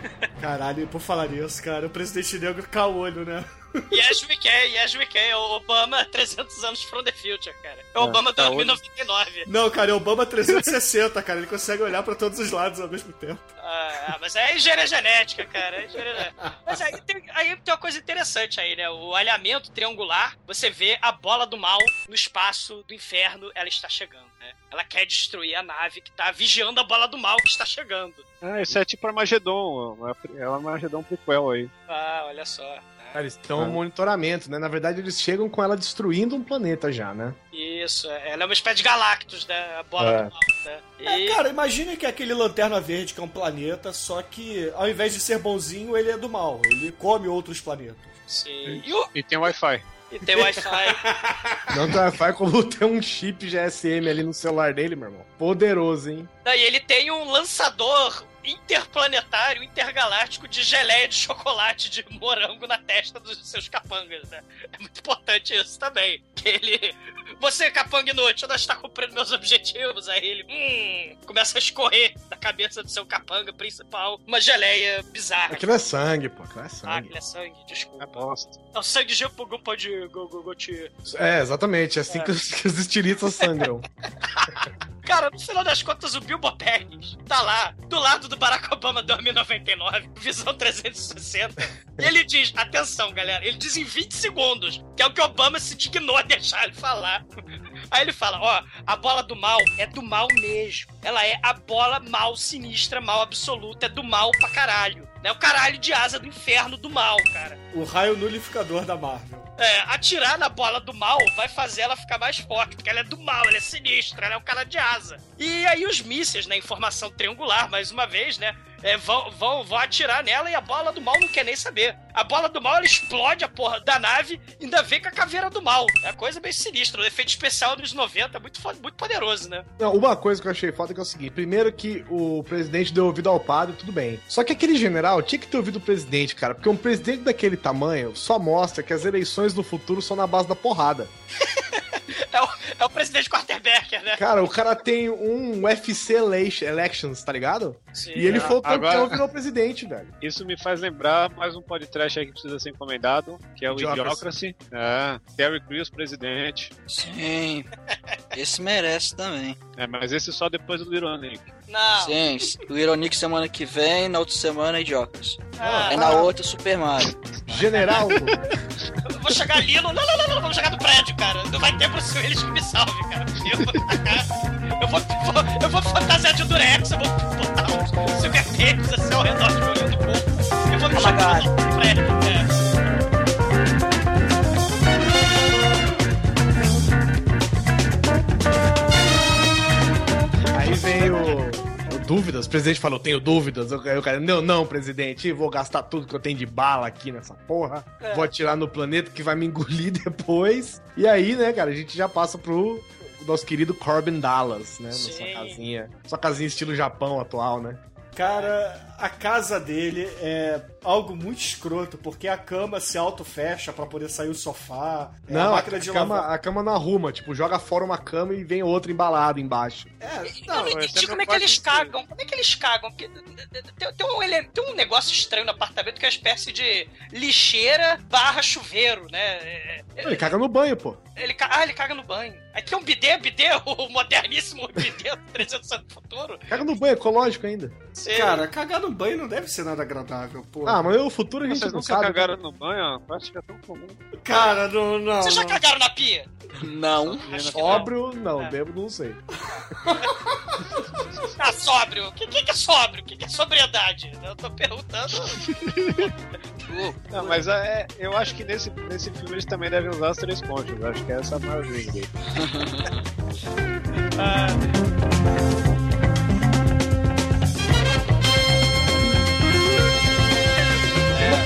Caralho, por falar nisso, cara, o presidente negro caolho, né? Yes, we can, yes, we can. O Obama, 300 anos from the future, cara. É o É, Obama tá 2099. Não, cara, é Obama 360, cara. Ele consegue olhar pra todos os lados ao mesmo tempo. Ah, mas é engenharia genética, cara. É engenharia genética. Mas aí tem, aí tem uma coisa interessante aí, né? O alinhamento triangular, você vê a bola do mal no espaço do inferno, ela está chegando, né? Ela quer destruir a nave que tá vigiando a bola do mal que está chegando. Ah, isso é tipo Armagedon, é o Armagedon prequel aí. Ah, olha só. Cara, eles estão no monitoramento, né? Na verdade, eles chegam com ela destruindo um planeta já, né? Isso, ela é uma espécie de Galactus, né? A bola É. do mal, né? É, cara, imagina que é aquele Lanterna Verde que é um planeta, só que ao invés de ser bonzinho, ele é do mal. Ele come outros planetas. Sim. E, o- E tem Wi-Fi. e tem Wi-Fi. Não tem Wi-Fi como ter um chip GSM ali no celular dele, meu irmão. Poderoso, hein? Não, e ele tem um lançador interplanetário, intergaláctico de geleia de chocolate de morango na testa dos seus capangas, né? É muito importante isso também. Que ele. Você, capanga inútil, não está cumprindo meus objetivos. Aí ele. Hum. Começa a escorrer da cabeça do seu capanga principal uma geleia bizarra. Aquilo é sangue, pô. Aquilo é Ah, sangue. aquilo é sangue, desculpa. É bosta. É o sangue de Pugupa de Gogogoti. É, exatamente. É assim É. Que, os, que os estilistas sangram. Cara, no final das contas, o Bilbo Baggins tá lá, do lado do Barack Obama 2099, visão 360. E ele diz, atenção, galera, ele diz em 20 segundos, que é o que Obama se dignou a deixar ele falar. Aí ele fala, ó, a bola do mal é do mal mesmo. Ela é a bola mal sinistra, mal absoluta, é do mal pra caralho. É o caralho de asa do inferno do mal, cara. O raio nulificador da Marvel. É, atirar na bola do mal vai fazer ela ficar mais forte, porque ela é do mal, ela é sinistra, ela é um cara de asa. E aí os mísseis, né, informação triangular, mais uma vez, né, é, vão, vão, vão atirar nela e a bola do mal não quer nem saber. A bola do mal, ela explode a porra da nave e ainda vem com a caveira do mal. É uma coisa bem sinistra. O efeito especial dos 90 é muito, muito poderoso, né? Não, uma coisa que eu achei foda é que é o seguinte: primeiro que o presidente deu ouvido ao padre, tudo bem. Só que aquele general tinha que ter ouvido o presidente, cara, porque um presidente daquele tamanho só mostra que as eleições do futuro são na base da porrada. É o, é o presidente Quarterbacker, né? Cara, o cara tem um UFC elec- Elections, tá ligado? Sim. E ele foi o campeão Agora- e virou presidente, velho. Isso me faz lembrar mais um podcast aí que precisa ser encomendado, que é o Idiocracy. Idiocracy. É, Terry Crews, presidente. Sim. Esse merece também. É, mas esse só depois do Nick. Não. Sim, o Ironic semana que vem, na outra semana Idiocas. Ah, Aí na outra Super Mario. General, Eu vou chegar ali. Não, não, não, não, vamos chegar no prédio, cara. Não vai ter Bruce Willis que me salve, cara. Eu vou tacar. Eu vou, vou- eu vou fantasiar de Durex, eu vou botar uns Silver Tapes assim ao redor de meu olho do corpo. Eu vou me jogar no prédio. É. Aí vem o, o dúvidas? O presidente falou, tenho dúvidas. Aí o cara, não, não, presidente, vou gastar tudo que eu tenho de bala aqui nessa porra. É. Vou atirar no planeta que vai me engolir depois. E aí, né, cara, a gente já passa pro nosso querido Corbin Dallas, né? Na sua Sim. casinha. Sua casinha estilo Japão atual, né? Cara, a casa dele é algo muito escroto, porque a cama se auto-fecha pra poder sair o sofá. é não, a a, máquina de cama, lavar. a cama não arruma, tipo, joga fora uma cama e vem outra embalada embaixo. É, Eu não, não entendi como é que eles cagam. Como é que eles cagam? Porque tem, tem um, ele- tem um negócio estranho no apartamento que é uma espécie de lixeira barra chuveiro, né? É, é, Ele caga no banho, pô. Ele, ah, ele caga no banho. Aí tem um bidê, bidê, o moderníssimo bidê 300 anos no futuro. Caga no banho, ecológico ainda. Você- Cara, cagar no banho não deve ser nada agradável, pô. Ah, mas o futuro a gente Vocês não nunca sabe. cagaram no banho? Eu acho que é tão comum. Cara, não, não. Vocês já cagaram na pia? Não. Acho que Óbrio, não, É. bebo, não sei. Ah, sóbrio. O que, que que é sóbrio? O que, que é sobriedade? Eu tô perguntando. Não, mas é, eu acho que nesse, nesse filme eles também devem usar os três pontos. Eu acho que é essa a maior dúvida. Uma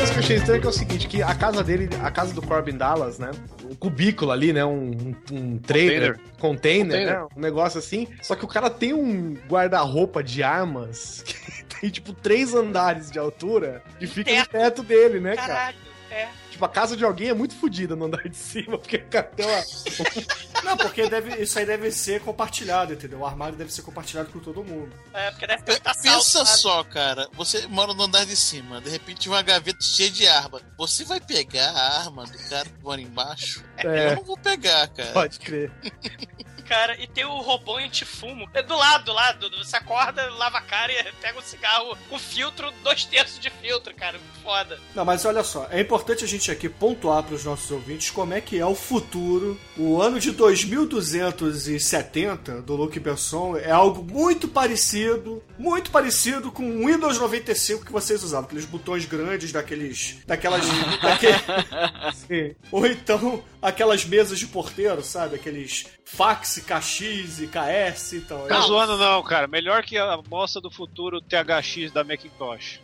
coisa que eu achei estranha é é o seguinte, que a casa dele, a casa do Corbin Dallas, né? Um cubículo ali, né? Um, um, um trailer, container, Container. né? Um negócio assim. Só que o cara tem um guarda-roupa de armas que tem, tipo, três andares de altura e fica no Teto. dele, né, cara? Caralho. É. Tipo, a casa de alguém é muito fodida no andar de cima, porque o cara tem uma... Não, porque deve, isso aí deve ser compartilhado, entendeu? O armário deve ser compartilhado com todo mundo. É, porque deve ter um Pensa sabe? só, cara. Você mora no andar de cima, de repente uma gaveta cheia de arma. Você vai pegar a arma do cara que mora embaixo? É. Eu não vou pegar, cara. Pode crer. Cara, e tem o robô antifumo. É do lado, do lado. Você acorda, lava a cara e pega um cigarro com filtro, dois terços de filtro, cara. Foda. Não, mas olha só, é importante a gente aqui pontuar para os nossos ouvintes como é que é o futuro. O ano de 2270 do Luke Besson é algo muito parecido, muito parecido com o Windows 95 que vocês usavam, aqueles botões grandes daqueles, daquelas, daquele- ou então aquelas mesas de porteiro, sabe? Aqueles fax, KX e KS, então. Tá é- zoando não, cara. Melhor que a moça do futuro THX da Macintosh.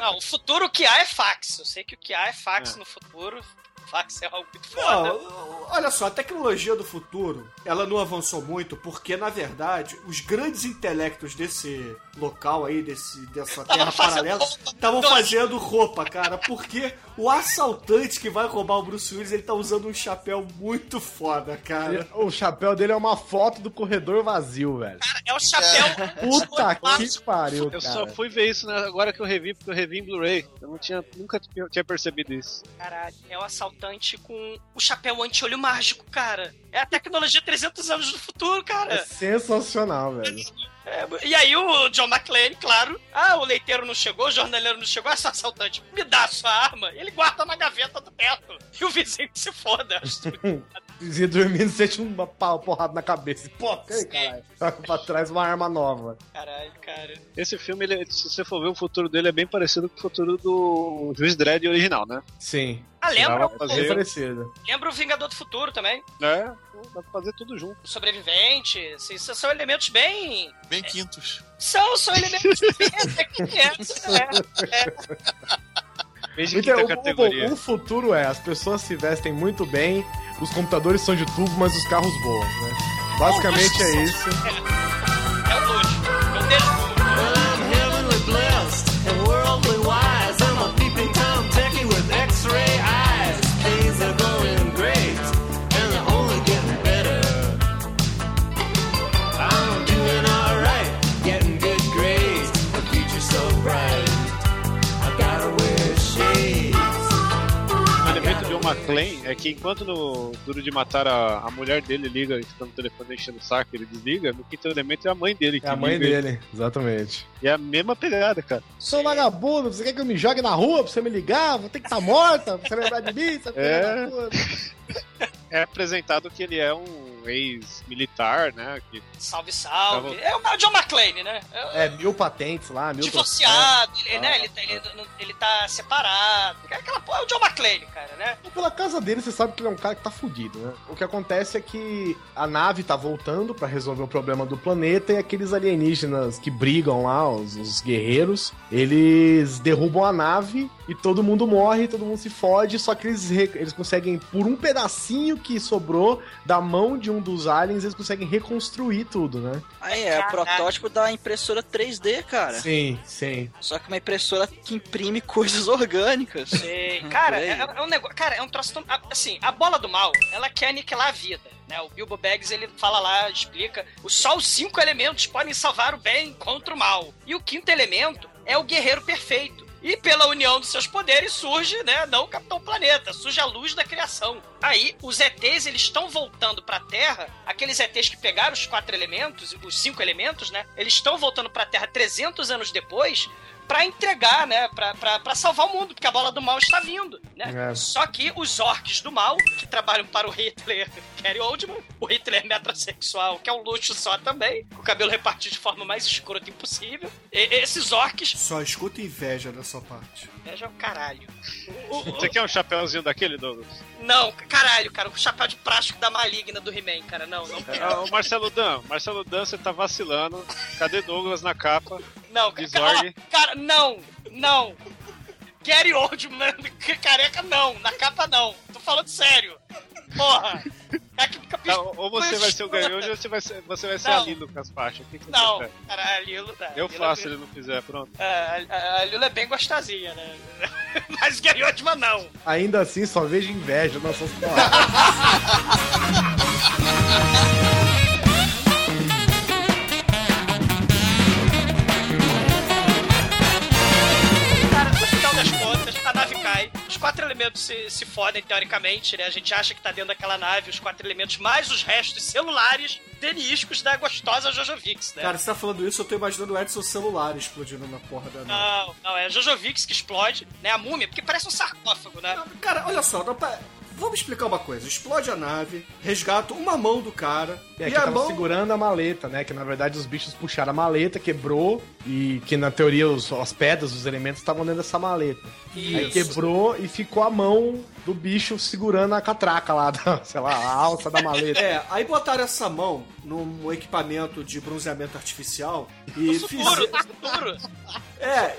Não, o futuro que há é fax. Eu sei que o que há é fax no futuro. Fax é algo muito foda. Não, olha só, a tecnologia do futuro, ela não avançou muito porque, na verdade, os grandes intelectos desse local aí, desse, dessa terra fazendo paralela, roupa. estavam fazendo roupa, cara, porque o assaltante que vai roubar o Bruce Willis, ele tá usando um chapéu muito foda, cara. O chapéu dele é uma foto do corredor vazio, velho. Cara, é o chapéu. Puta clássico. que pariu, Eu cara. só fui ver isso né, agora que eu revi, porque eu revi em Blu-ray. Eu não tinha, nunca tinha percebido isso. Caralho, é o assaltante com o chapéu anti-olho mágico, cara. É a tecnologia 300 anos do futuro, É cara. sensacional, velho. É, e aí o John McClane, claro. Ah, o leiteiro não chegou, o jornaleiro não chegou. Esse assaltante me dá a sua arma. Ele guarda na gaveta do teto. E o vizinho se foda. Dizia dormindo, sente uma pau- porrada na cabeça. Pô, caralho. Pra trás uma arma nova. Caralho, cara. Esse filme, ele, se você for ver o futuro dele, é bem parecido com o futuro do Juiz Dredd original, né? Sim. Ah, lembra, fazer, parecido. lembra o Vingador do Futuro também. né? Dá pra fazer tudo junto. O sobrevivente. Assim, são elementos bem. Bem quintos. São, são elementos bem. É, é, é. De Então, quinta o, categoria. o- o futuro é, as pessoas se vestem muito bem, os computadores são de tubo, mas os carros voam, né? Basicamente é isso. É o luxo. É o McClane é que enquanto no Duro de Matar a, a mulher dele liga e fica no telefone enchendo o saco, ele desliga, no quinto elemento é a mãe dele que É a mãe liga. dele, exatamente. E é a mesma pegada, cara. Sou vagabundo, você quer que eu me jogue na rua pra você me ligar? Vou ter que estar morta pra você lembrar de mim? Você É. É apresentado que ele é um ex-militar, né? Que Salve, salve. Tava- É o John McClane, né? É É, mil patentes lá, mil divorciado, troféus. ele, né? Ele, tá- ele, ele tá separado. Aquela porra é o John McClane, cara, né? Pela casa dele, você sabe que ele é um cara que tá fudido, né? O que acontece é que a nave tá voltando pra resolver o problema do planeta e aqueles alienígenas que brigam lá, os, os guerreiros, eles derrubam a nave e todo mundo morre, todo mundo se fode, só que eles, eles conseguem, por um pedacinho que sobrou da mão de um dos aliens, eles conseguem reconstruir tudo, né? Aí é o protótipo da impressora 3D, cara. Sim, sim. Só que uma impressora que imprime coisas orgânicas. Sei. Cara, é, é um negócio. Cara, é um troço tão. a- Assim, a bola do mal, ela quer aniquilar a vida. Né? O Bilbo Baggins ele fala lá, explica. o- Só os cinco elementos podem salvar o bem contra o mal. E o quinto elemento é o guerreiro perfeito. E pela união dos seus poderes surge, né, não o Capitão Planeta, surge a luz da criação. Aí, os ETs, eles estão voltando pra Terra, aqueles ETs que pegaram os quatro elementos, os cinco elementos, né, eles estão voltando pra Terra 300 anos depois pra entregar, né, pra, pra, pra salvar o mundo, porque a bola do mal está vindo, né. É. Só que os orcs do mal, que trabalham para o Hitler Gary Oldman, o Hitler metrosexual, que é um luxo só também, com o cabelo repartido de forma mais escrota impossível, e- esses orcs... Só escuta inveja da sua parte. Veja o caralho. O- o- Você quer um chapéuzinho daquele, Douglas? Não, caralho, cara, o chapéu de plástico da maligna do He-Man, cara, não, não. Ah, o Marcelo Dan, Marcelo Dan, você tá vacilando. Cadê Douglas na capa? Não, cara, Zorg? cara, não, não. Gary Oldman, careca, não, na capa não. Tô falando sério. Porra. É que fica Tá, ou você vai ser o ganhão ou você vai ser, você vai ser Não. a Lilo com as faixas. Que que Não, prefere? cara, a Lilo tá. Eu Lilo faço é se bem- ele não fizer, pronto. É, a, a Lilo é bem gostosinha, né? Mas Oldman não. Ainda assim, só vejo inveja nas suas quatro elementos se, se fodem, teoricamente, né? A gente acha que tá dentro daquela nave os quatro elementos, mais os restos celulares denísticos da gostosa Jojovix, né? Cara, você tá falando isso, eu tô imaginando o Edson celular explodindo na porra da nave. Não, não, é a Jojovix que explode, né? A múmia, porque parece um sarcófago, né? Cara, olha só, não, vamos explicar uma coisa. Explode a nave, resgata uma mão do cara, É, e que a tava mão... segurando a maleta, né? Que na verdade os bichos puxaram a maleta, quebrou, e que na teoria os, as pedras, os elementos estavam dentro dessa maleta. Aí Isso. quebrou e ficou a mão do bicho segurando a catraca lá, da, sei lá, a alça da maleta. É, aí botaram essa mão num equipamento de bronzeamento artificial e fizeram... É,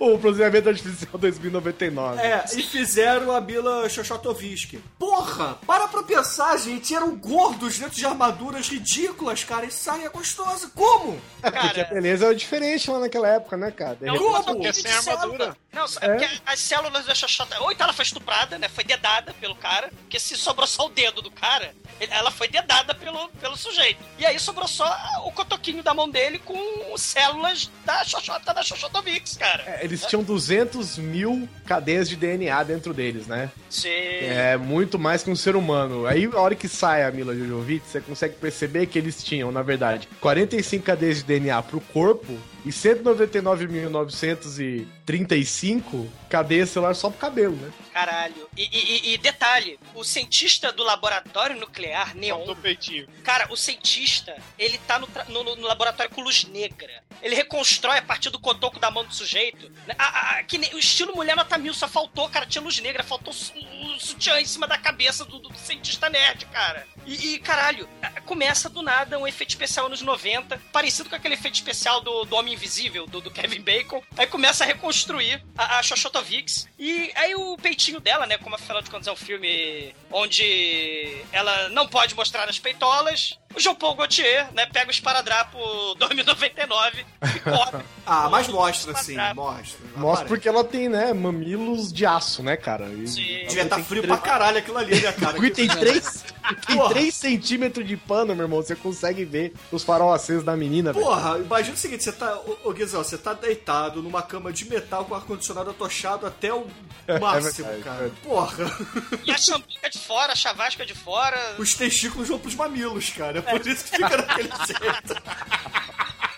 O bronzeamento artificial 2099. É, e fizeram a Mila Xoxotovski. Porra, para pra pensar, gente, eram gordos dentro de armaduras ridículas, cara, e saia gostosa. Como? É porque a beleza era diferente lá naquela época, né, cara? De Não, repente- não, porque é sem armadura. Não, é porque as células da Xoxota. Ou então ela foi estuprada, né? Foi dedada pelo cara. Porque se sobrou só o dedo do cara, ela foi dedada pelo, pelo sujeito. E aí sobrou só o cotoquinho da mão dele com células da Xoxota da Xoxotovix, cara. É, eles tinham 200 mil cadeias de DNA dentro deles, né? Sim. É muito mais que um ser humano. Aí, a hora que sai a Mila Jojovic, você consegue perceber que eles tinham, na verdade, 45 cadeias de DNA pro corpo e 199.935 cadeias celular só pro cabelo, né? Caralho. E, e- e- e detalhe, o cientista do laboratório nuclear, Neon, Faltou peitinho. Cara, o cientista, ele tá no, no- no- laboratório com luz negra. Ele reconstrói a partir do cotoco da mão do sujeito. né? A- a- que nem- o estilo Mulher Nota Mil só faltou, cara, tinha luz negra, faltou o sutiã em cima da cabeça do, do cientista nerd, cara. E, e, caralho, a- começa do nada um efeito especial nos 90, parecido com aquele efeito especial do, do Homem Invisível, do, do Kevin Bacon. Aí começa a reconstruir a, a Xoxotovix. E aí o peitinho dela, né, como afinal de contas é um filme onde ela não pode mostrar as peitolas, o João Paul Gaultier, né, pega o esparadrapo 2099 e corta. Ah, mas mostra sim, mostra. Mostra porque ela tem, né, mamilos de aço, né, cara? E- Sim. Devia estar tem frio três- pra caralho aquilo ali, né, cara? E tem 3 tem. 3 centímetros de pano, meu irmão. Você consegue ver os farol acesos da menina, velho. Porra, imagina o seguinte, você tá, ô, ô Guizão, você tá deitado numa cama de metal com ar-condicionado atochado até o máximo, verdade, cara. é verdade. Porra, E a champica de fora, a chavasca de fora. os testículos vão pros mamilos, cara. É por isso que fica daquele jeito.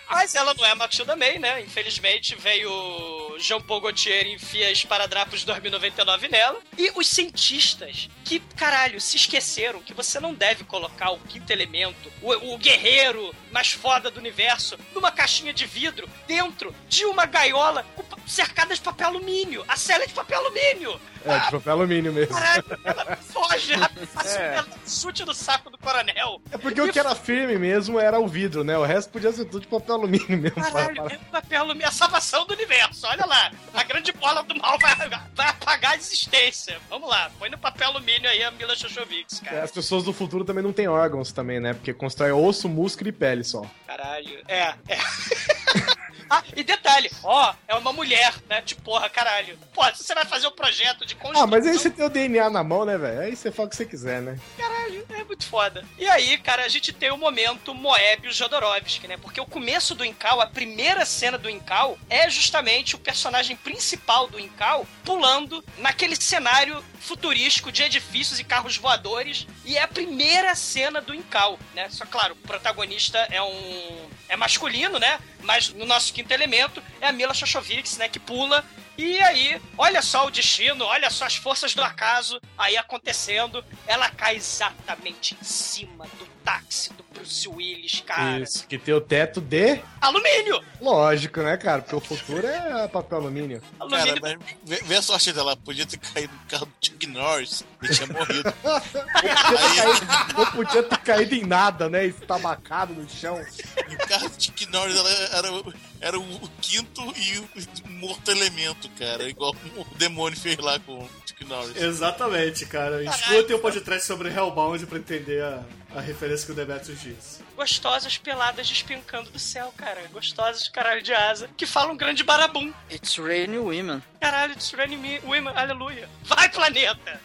Mas ela não é a Matilda May, né? Infelizmente veio o Jean Paul Gaultier enfia esparadrapos 2099 nela. E os cientistas, que, caralho, se esqueceram que você não deve colocar o quinto elemento, o, o guerreiro mais foda do universo, numa caixinha de vidro, dentro de uma gaiola cercada de papel alumínio. A cela é de papel alumínio. É, de papel alumínio mesmo. Caralho, ela foge, faz É. um chute no saco do coronel. É porque o que era firme mesmo era o vidro, né? O resto podia ser tudo de papel alumínio mesmo. Caralho, Para- é papel alumínio, a salvação do universo. Olha lá, a grande bola do mal vai, vai apagar a existência. Vamos lá, põe no papel alumínio aí a Mila Shoshovix, É, cara. As pessoas do futuro também não têm órgãos também, né? Porque constrói osso, músculo e pele só. Caralho, é, é. ah, e detalhe, ó, é uma mulher, né? De porra, caralho. Pô, você vai fazer um projeto de construção... Ah, mas aí você tem o DNA na mão, né, velho? Aí você fala o que você quiser, né? Caralho, é muito foda. E aí, cara, a gente tem o momento Moebius Jodorowsky, né? Porque o começo do Incal, a primeira cena do Incal, é justamente o personagem principal do Incal pulando naquele cenário futurístico de edifícios e carros voadores. E é a primeira cena do Incal, né? Só claro, o protagonista é um. é masculino, né? Mas no nosso quinto elemento é a Mila Shoshovitz, né? Que pula e aí, olha só o destino, olha só as forças do acaso aí acontecendo. Ela cai exatamente em cima do táxi do Bruce Willis, cara. Isso, que tem o teto de. Alumínio! Lógico, né, cara? Porque o futuro é papel alumínio. Cara, mas vê, vê a sorte dela. Podia ter caído no carro do Chuck Norris e tinha morrido. Não podia ter caído em nada, né? Estabacado no chão. E o carro do Chuck Norris ela era, o- era o quinto e o morto elemento, cara. Igual o demônio fez lá com o Chuck Norris. Exatamente, cara. Escutem o podcast sobre Hellbound pra entender a, a referência que o Demetrius disse. Gostosas peladas despencando do céu, cara. Gostosas de caralho de asa. Que falam um grande barabum. It's raining women. Caralho, it's raining me, women, aleluia. Vai, planeta!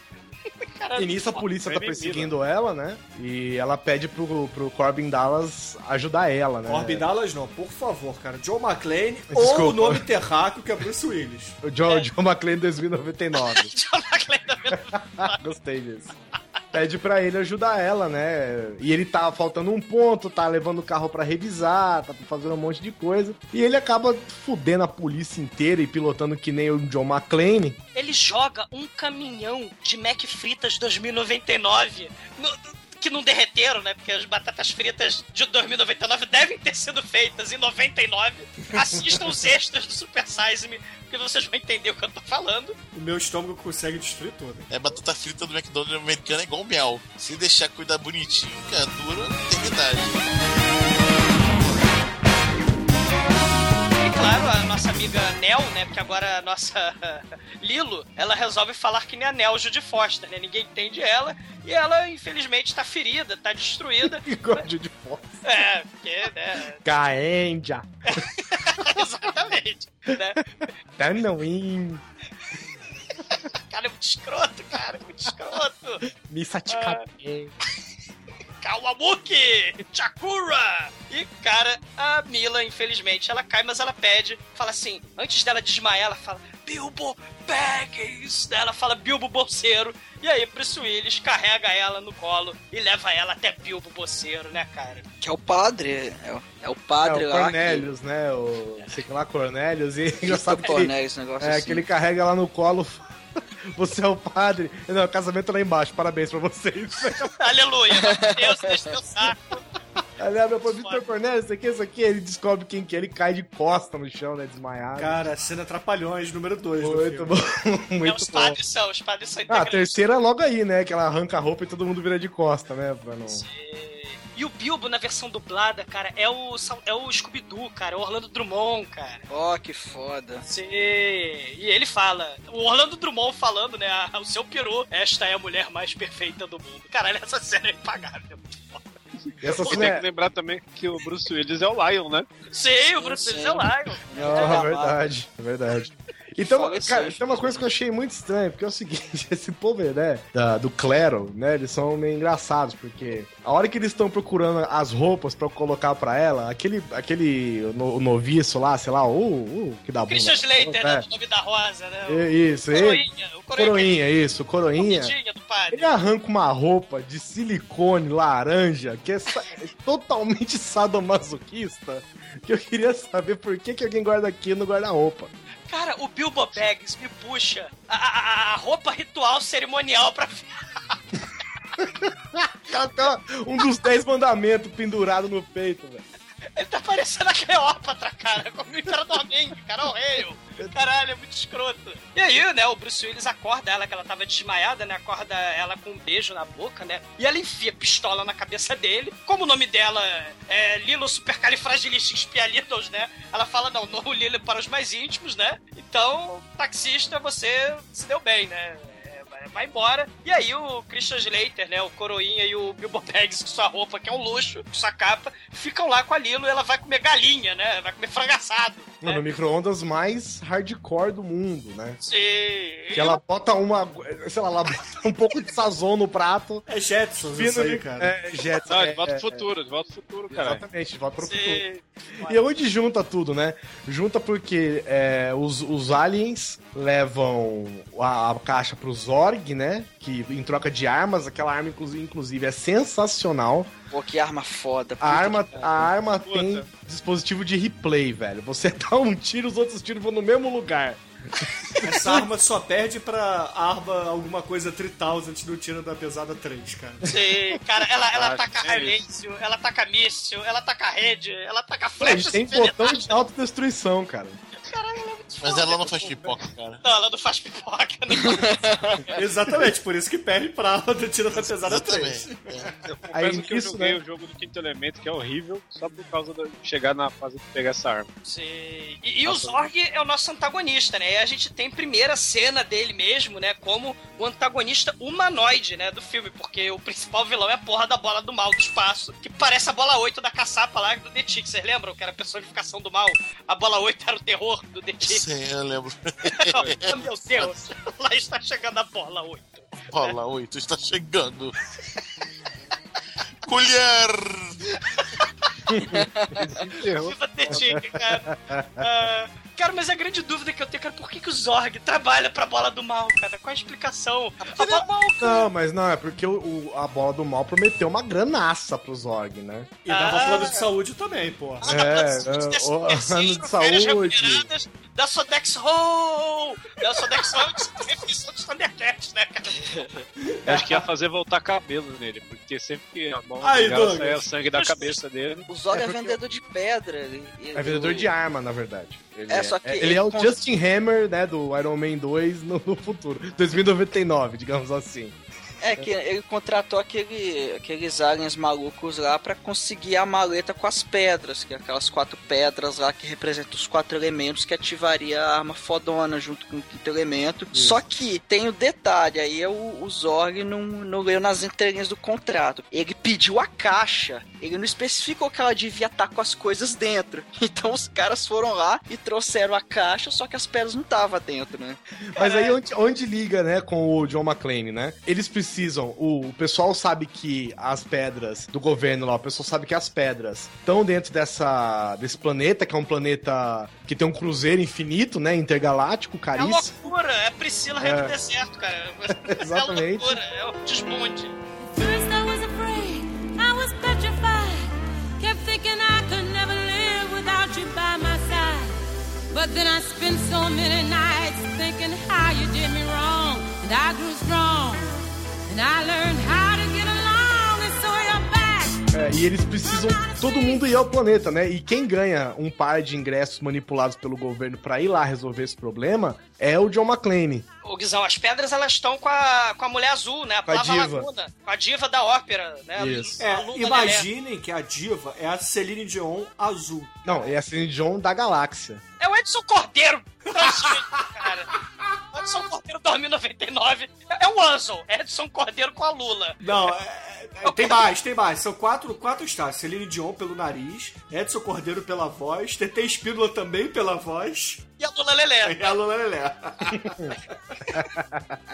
E nisso a polícia tá perseguindo ela, né? E ela pede pro, pro Corbin Dallas ajudar ela, né? Corbin Dallas não, por favor, cara. Joe McClane Desculpa. ou o nome terráqueo que é Bruce Willis. O John, John McClane 2099. John McClane tá Gostei disso. Pede pra ele ajudar ela, né? E ele tá faltando um ponto, tá levando o carro pra revisar, tá fazendo um monte de coisa. E ele acaba fudendo a polícia inteira e pilotando que nem o John McClane. ele joga um caminhão de Mac Fritas 2099 no- que não derreteram, né? Porque as batatas fritas de 2099 devem ter sido feitas em 99. Assistam os extras do Super Size Me, porque vocês vão entender o que eu tô falando. O meu estômago consegue destruir tudo. É batata frita do McDonald's americano é igual miau. Se deixar cuidar bonitinho, cara, dura uma eternidade. Claro, a nossa amiga Nel, né? Porque agora a nossa Lilo, ela resolve falar que nem a Nel Judy Foster, né? Ninguém entende ela. E ela, infelizmente, tá ferida, tá destruída. Igual de foto. É, porque, né? Caendia. Exatamente. Né? Tanoim. Cara, é muito escroto, cara. é Muito escroto. Misatikabe. Kawamuki! Chakura! E, cara, a Mila, infelizmente, ela cai, mas ela pede, fala assim, antes dela desmaiar, ela fala, Bilbo Baggins! Ela fala Bilbo Bolseiro. E aí, Bruce Willis carrega ela no colo e leva ela até Bilbo Bolseiro, né, cara? Que é o padre. É o, é o padre é, o lá. Cornelius, né? O, sei que lá, Cornelius. E é engraçado que, Cornelius, negócio é, assim. que ele carrega lá no colo. Você é o padre. Não, o casamento lá embaixo. Parabéns pra vocês. Aleluia! Deus, deixa teu saco. Aí leva pro Vitor Cornelius, isso aqui, isso aqui. Ele descobre quem que é. Ele cai de costa no chão, né? Desmaiado. Cara, cena Trapalhões, número 2 Muito bom. É, Muito os bom. padres são, os padres são Ah, a terceira é logo aí, né? Que ela arranca a roupa e todo mundo vira de costa, né? Pra não... E o Bilbo, na versão dublada, cara, é o, é o Scooby-Doo, cara, é o Orlando Drummond, cara. Ó, que foda. Sim. E ele fala, o Orlando Drummond falando, né, "Ah, o seu peru, esta é a mulher mais perfeita do mundo. Caralho, essa cena é impagável. é. E essa cena tem é... que lembrar também que o Bruce Willis é o Lion, né? Sim, o Bruce Willis é o Lion. É verdade, é verdade. Então, cara, tem uma coisa que eu achei muito estranha, porque é o seguinte, esse povo, né, da- do clero, né, eles são meio engraçados, porque a hora que eles estão procurando as roupas pra colocar pra ela, aquele, aquele no- noviço lá, sei lá, o, o que dá bunda. Christian Slater, né, É. do nome da Rosa, né? o Isso, ele. Coroinha, o Coroinha. Coroinha, isso, coroinha. Comidinha do padre. Ele arranca uma roupa de silicone laranja que é, é totalmente sadomasoquista. Que eu queria saber por que, que alguém guarda aqui no guarda-roupa. Cara, o Bilbo Baggins me puxa a, a- a roupa ritual cerimonial pra um dos dez mandamentos pendurado no peito, velho. Ele tá parecendo a Cleópatra, cara, como o Imperador Ming, cara, o rei. Caralho, é muito escroto. E aí, né, o Bruce Willis acorda ela, que ela tava desmaiada, né, acorda ela com um beijo na boca, né, e ela enfia pistola na cabeça dele. Como o nome dela é Lilo Supercalifragilisticexpialidocious, né, ela fala, não, não Lilo para os mais íntimos, né, então, taxista, você se deu bem, né, é, vai- embora. E aí o Christian Slater, né, o Coroinha e o Bilbo Baggins com sua roupa, que é um luxo, com sua capa, ficam lá com a Lilo e ela vai comer galinha, né, vai comer frango assado. Mano, o micro-ondas mais hardcore do mundo, né? Sim. Que ela bota uma. Sei lá, ela bota um pouco de sazon no prato. É Jetsons Fino isso aí, ali- cara. É, Jetsons. Não, é, de volta é, pro futuro, de volta pro futuro, cara. Exatamente, de volta pro Sim. futuro. E onde junta tudo, né? Junta porque é, os, os aliens levam a, a caixa pro Né? Que em troca de armas, aquela arma, inclusive, é sensacional. Pô, que arma foda. A arma, que a arma tem dispositivo de replay, velho. Você dá um tiro, os outros tiros vão no mesmo lugar. Essa arma só perde pra arma alguma coisa 3000 do tiro da pesada 3, cara. Sim, cara, ela, ela Ah, taca é ela taca míssil, ela taca rede, ela taca Pô, a gente flecha. tem botão de autodestruição, cara. Mas ela não faz pipoca, cara. Não, ela não faz pipoca, né? Exatamente, por isso que perde pra arma do tiro da pesada 3. Aí Confesso que eu joguei né? o jogo do Quinto Elemento, que é horrível, só por causa de chegar na fase de pegar essa arma. Sim. E, e o Zorg é o nosso antagonista, né? E a gente tem primeira cena dele mesmo, né? Como o antagonista humanoide, né? Do filme, porque o principal vilão é a porra da bola do mal do espaço, que parece a bola 8 da caçapa lá do The Tick. Vocês lembram? Que era a personificação do mal. A bola 8 era o terror do The Tick. Sim, eu lembro. oh, meu Deus! Lá está chegando a bola 8. Bola 8 está chegando. Colher! Viva Tick, cara. Ah, cara, mas a grande dúvida que eu tenho, cara, por que, que o Zorg trabalha pra bola do mal, cara? Qual a explicação? A bola... Não, mas não, é porque o, o- a bola do mal prometeu uma granaça pro Zorg, né? E dava Ah. plano de saúde também, pô. É, é, o ano de saúde. Da Sodex Hole! Da Sodex que refeição dos Thundercats, né, cara? Acho que ia fazer voltar cabelo nele, porque sempre que a mão Aí, o sangue da cabeça dele. O Zog É é, vendedor de pedra. É vendedor de arma, na verdade. Ele É, só que ele ele é o con- Justin Hammer, né, do Iron Man 2 no, no futuro. 2099, digamos assim. É que ele contratou aquele, aqueles aliens malucos lá pra conseguir a maleta com as pedras, que é aquelas quatro pedras lá que representam os quatro elementos que ativaria a arma fodona junto com o quinto elemento. Só que tem o detalhe, aí é o, o Zorg não, não leu nas entrelinhas do contrato. Ele pediu a caixa, ele não especificou que ela devia estar com as coisas dentro. Então os caras foram lá e trouxeram a caixa, só que as pedras não estavam dentro, né? Mas aí onde, onde liga, né, com o John McClane, né? Eles precisam, o, o pessoal sabe que as pedras do governo lá, o pessoal sabe que as pedras estão dentro dessa, desse planeta, que é um planeta que tem um cruzeiro infinito, né, intergaláctico, É caríssimo. loucura, é Priscila Rei É. do Deserto, cara. Exatamente. É loucura, é o desmonte. First I was afraid, I was petrified. Kept thinking I could never live without you by my side. But then I spent so many nights thinking how you did me wrong. And I grew strong. É, e eles precisam todo mundo ir ao planeta, né? E quem ganha um par de ingressos manipulados pelo governo pra ir lá resolver esse problema é o John McClane. Ô, Guizão, as pedras elas estão com a, com a mulher azul, né? A Com a diva. Laguna. Com a diva da ópera, né? Isso. É, imaginem que a diva é a Celine Dion azul. Não, é a Celine Dion da galáxia. É o Edson Cordeiro transfeito, cara. Edson Cordeiro 2099 é o Ansel. Edson Cordeiro com a Lula. Não, é- é- tem mais, tem mais. São quatro, quatro estágios. Celine Dion pelo nariz, Edson Cordeiro pela voz, TT Espínola também pela voz E a Lula Lelé. e a Lula Lelé.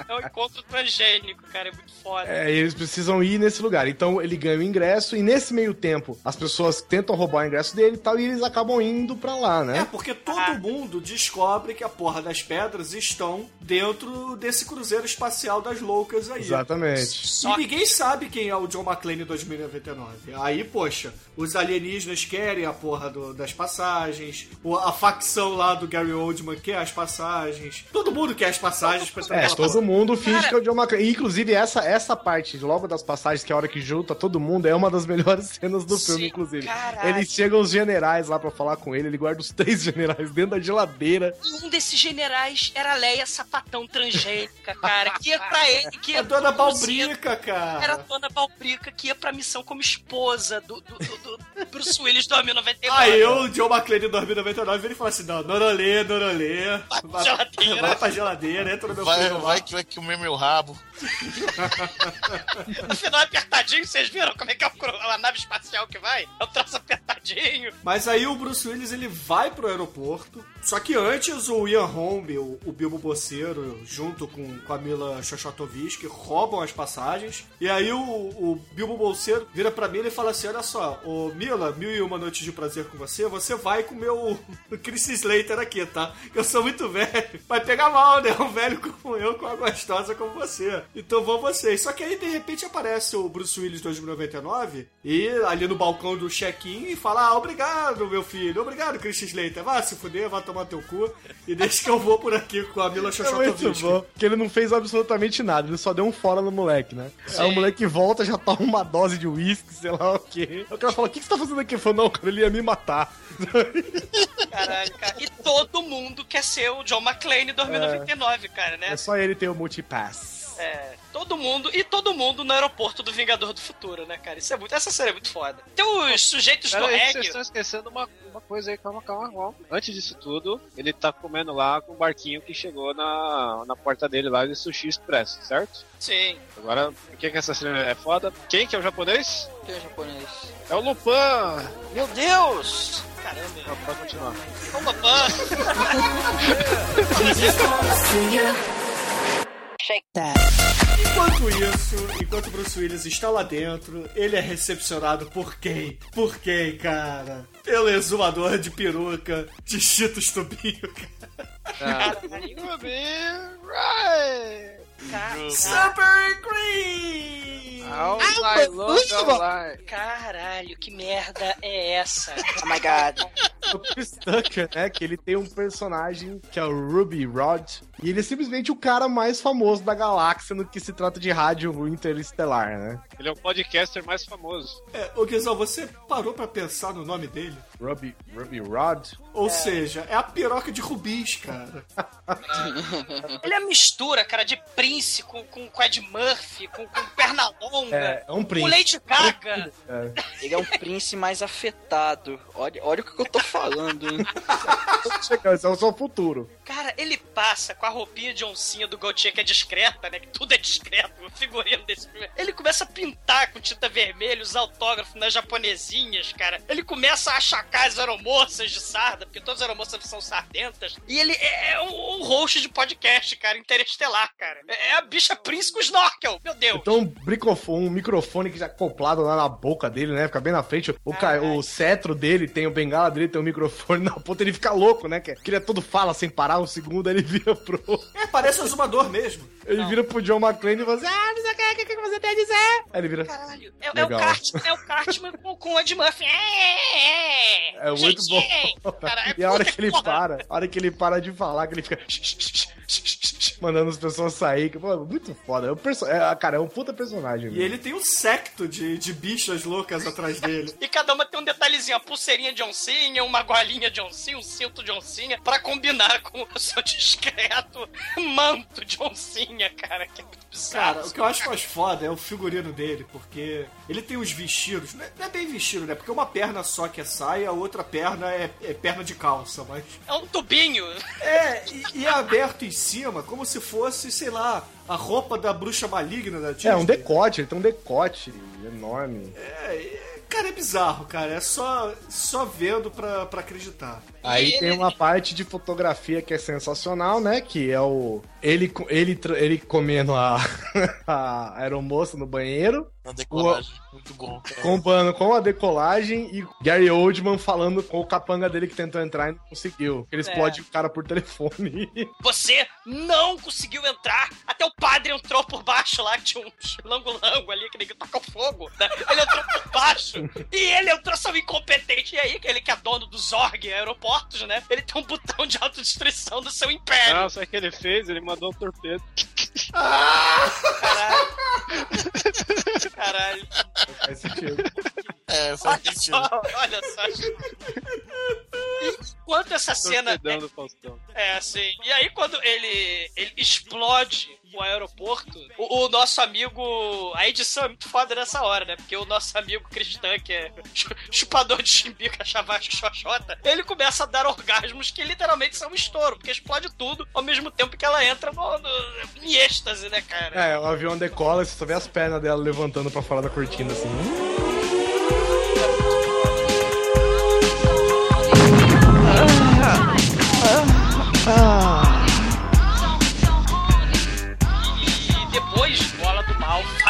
É um encontro transgênico, cara. É muito foda. É, e eles precisam ir nesse lugar. Então ele ganha o ingresso e nesse meio tempo as pessoas tentam roubar o ingresso dele e tal, e eles acabam indo pra lá, É, né? porque todo mundo descobre que a porra das pedras estão dentro desse cruzeiro espacial das loucas aí. Exatamente. E ninguém sabe quem é o John McClane em 2099. Aí, poxa, os alienígenas querem a porra do- das passagens, a facção lá do Gary Oldman quer as passagens, todo mundo quer as passagens pra É, todo porra. mundo finge que é o John McClane. Inclusive, essa, essa parte, logo das passagens, que é a hora que junta todo mundo, é uma das melhores cenas do filme, inclusive. caralho. Eles chegam os generais lá pra falar com ele, ele guarda os três generais dentro da geladeira. E um desses generais era a Leia Sapatão Transgênica, cara, que ia pra ele, que ia A dona Balbrica, cara. Era a Dona Balbrica que ia pra missão como esposa do, do, do, do Bruce Willis 2099. Aí eu, o John McClane em 2099, ele fala assim: não, Norolê, Norolê, vai, geladeira. vai pra geladeira, entra no meu Vai, frigobar. vai que vai comer meu rabo. No final é apertadinho, vocês viram como é que é o a nave espacial que vai? É o traço apertadinho. Mas aí o Bruce Willis ele vai pro aeroporto. Só que antes o Ian Holm, o, o Bilbo Boceiro, junto com, com a Mila Xoxotovich, roubam as passagens. E aí o, o Bilbo Bolseiro vira pra Mila e fala assim: Olha só, ô Mila, mil e uma noites de prazer com você, você vai com o meu Chris Slater aqui, tá? Eu sou muito velho. Vai pegar mal, né? Um velho como eu, com uma gostosa como você. Então vão vocês. Só que aí de repente aparece o Bruce Willis 2099 e ali no balcão do check-in e fala: Ah, obrigado, meu filho. Obrigado, Chris Slater. Vá se fuder, vá tomar teu cu. E deixa que eu vou por aqui com a Mila É muito Xoxotovich. bom, porque ele não fez absolutamente nada, ele só deu um fora no moleque, né? Sim. Aí o moleque volta, já toma uma dose de uísque, sei lá o quê. Aí o cara fala, o que, que você tá fazendo aqui? Ele falou, não, cara, ele ia me matar. Caralho, cara. E todo mundo quer ser o John McClane 2099, cara, né? É só ele ter o multipass. É, todo mundo, e todo mundo no aeroporto do Vingador do Futuro, né, cara? Isso é muito, essa série é muito foda. Tem os sujeitos Pera do aí, vocês reggae. estão esquecendo uma, uma coisa aí, calma, calma, calma. Antes disso tudo, ele tá comendo lá com o barquinho que chegou na, na porta dele lá de Sushi Express, certo? Sim. Agora, por que, que essa cena é foda? Quem que é o japonês? Quem é japonês? É o Lupin! Meu Deus! Caramba. Não, pode continuar. Ô, Lupin! Enquanto isso, enquanto Bruce Willis está lá dentro, ele é recepcionado por quem? Por quem, cara? Pelo exumador de peruca de Cheetos Tubinho, cara. Super Green! All night. Caralho, que merda é essa? Oh my god. O Chris Tucker, né? Que ele tem um personagem que é o Ruby Rod. E ele é simplesmente o cara mais famoso da galáxia no que se trata de rádio interestelar, né? Ele é o podcaster mais famoso. É, ô Guizão, você parou pra pensar no nome dele? Ruby, Ruby Rod? Ou seja, é a piroca de rubis, cara. Ele é a mistura, cara, de Prince com, com, com Ed Murphy, com, com perna longa. É, é um Com príncipe. Lady Gaga. É. Ele é um príncipe mais afetado. Olha, olha o que eu tô falando. hein? Chega, Esse é o seu futuro. Cara, ele passa com a roupinha de oncinha do Gautier, que é discreta, né? Que tudo é discreto, o figurino desse filme. Ele começa a pintar com tinta vermelha, os autógrafos nas japonesinhas, cara. Ele começa a achacar as aeromoças de sarda, porque todas as aeromoças são sardentas. E ele é é um, um host de podcast, cara, interestelar, cara. É a bicha Prince com snorkel, meu Deus. Então, um, bricofone, um microfone que já acoplado lá na boca dele, né? Fica bem na frente. O, ca... o cetro dele tem o bengala dele, tem o microfone na ponta. Ele fica louco, né? Que ele é todo fala sem parar um segundo, aí ele vira pro. É, parece um exumador mesmo. Ele vira pro John McClane e fala assim: Ah, não sei o que, o que, que você tem a dizer? Aí ele vira. Caralho, é, é o. Cartman, é o Cartman com, com o Ed Murphy. É, é, É muito bom. Jeitinho. Cara, é e a hora puta que ele porra. para, a hora que ele para de falar, que ele fica mandando as pessoas sair, que, pô, muito foda. É um perso... é, cara, é um puta personagem. E ele tem um secto de, de bichas loucas atrás dele. E cada uma tem um detalhezinho, a pulseirinha de oncinha, uma golinha de oncinha, um cinto de oncinha, pra combinar com o seu discreto manto de oncinha, cara. Que é. Cara, o que eu acho mais foda é o figurino dele, porque ele tem uns vestidos, não é, não é bem vestido, né? Porque uma perna só que é saia, a outra perna é, é perna de calça, mas. É um tubinho. É, e, e é aberto em cima, como se fosse, sei lá, a roupa da bruxa maligna da Disney. É um decote, ele tem um decote enorme. É, cara, é bizarro, cara. É só, só vendo pra, pra acreditar. Aí tem uma parte de fotografia que é sensacional, né? Que é o. Ele, ele, ele comendo a, a aeromoça no banheiro. Na decolagem. Muito bom, cara. Comparando com a decolagem e Gary Oldman falando com o capanga dele que tentou entrar e não conseguiu. Ele É. explode o cara por telefone. Você não conseguiu entrar. Até o padre entrou por baixo lá, que tinha uns lango-lango ali que ninguém tacou fogo. né? Ele entrou por baixo. e ele entrou só incompetente. E aí, ele que é dono do Zorg Aeroportos, né? Ele tem um botão de autodestruição do seu império. Não, sabe o que ele fez? Ele mandou um torpedo. Caralho. Faz sentido. É, faz Olha sentido. só, olha só. Enquanto essa cena. Torpedão do Faustão. É, assim. E aí, quando ele, ele explode o aeroporto, o, o nosso amigo. A edição é muito foda nessa hora, né? Porque o nosso amigo cristã, que é chu- chupador de chimbica, chavasco, xoxota, ele começa a dar orgasmos que literalmente são um estouro, porque explode tudo ao mesmo tempo que ela entra no, no- em êxtase, né, cara? É, o avião decola e você só vê as pernas dela levantando pra fora da cortina, assim. E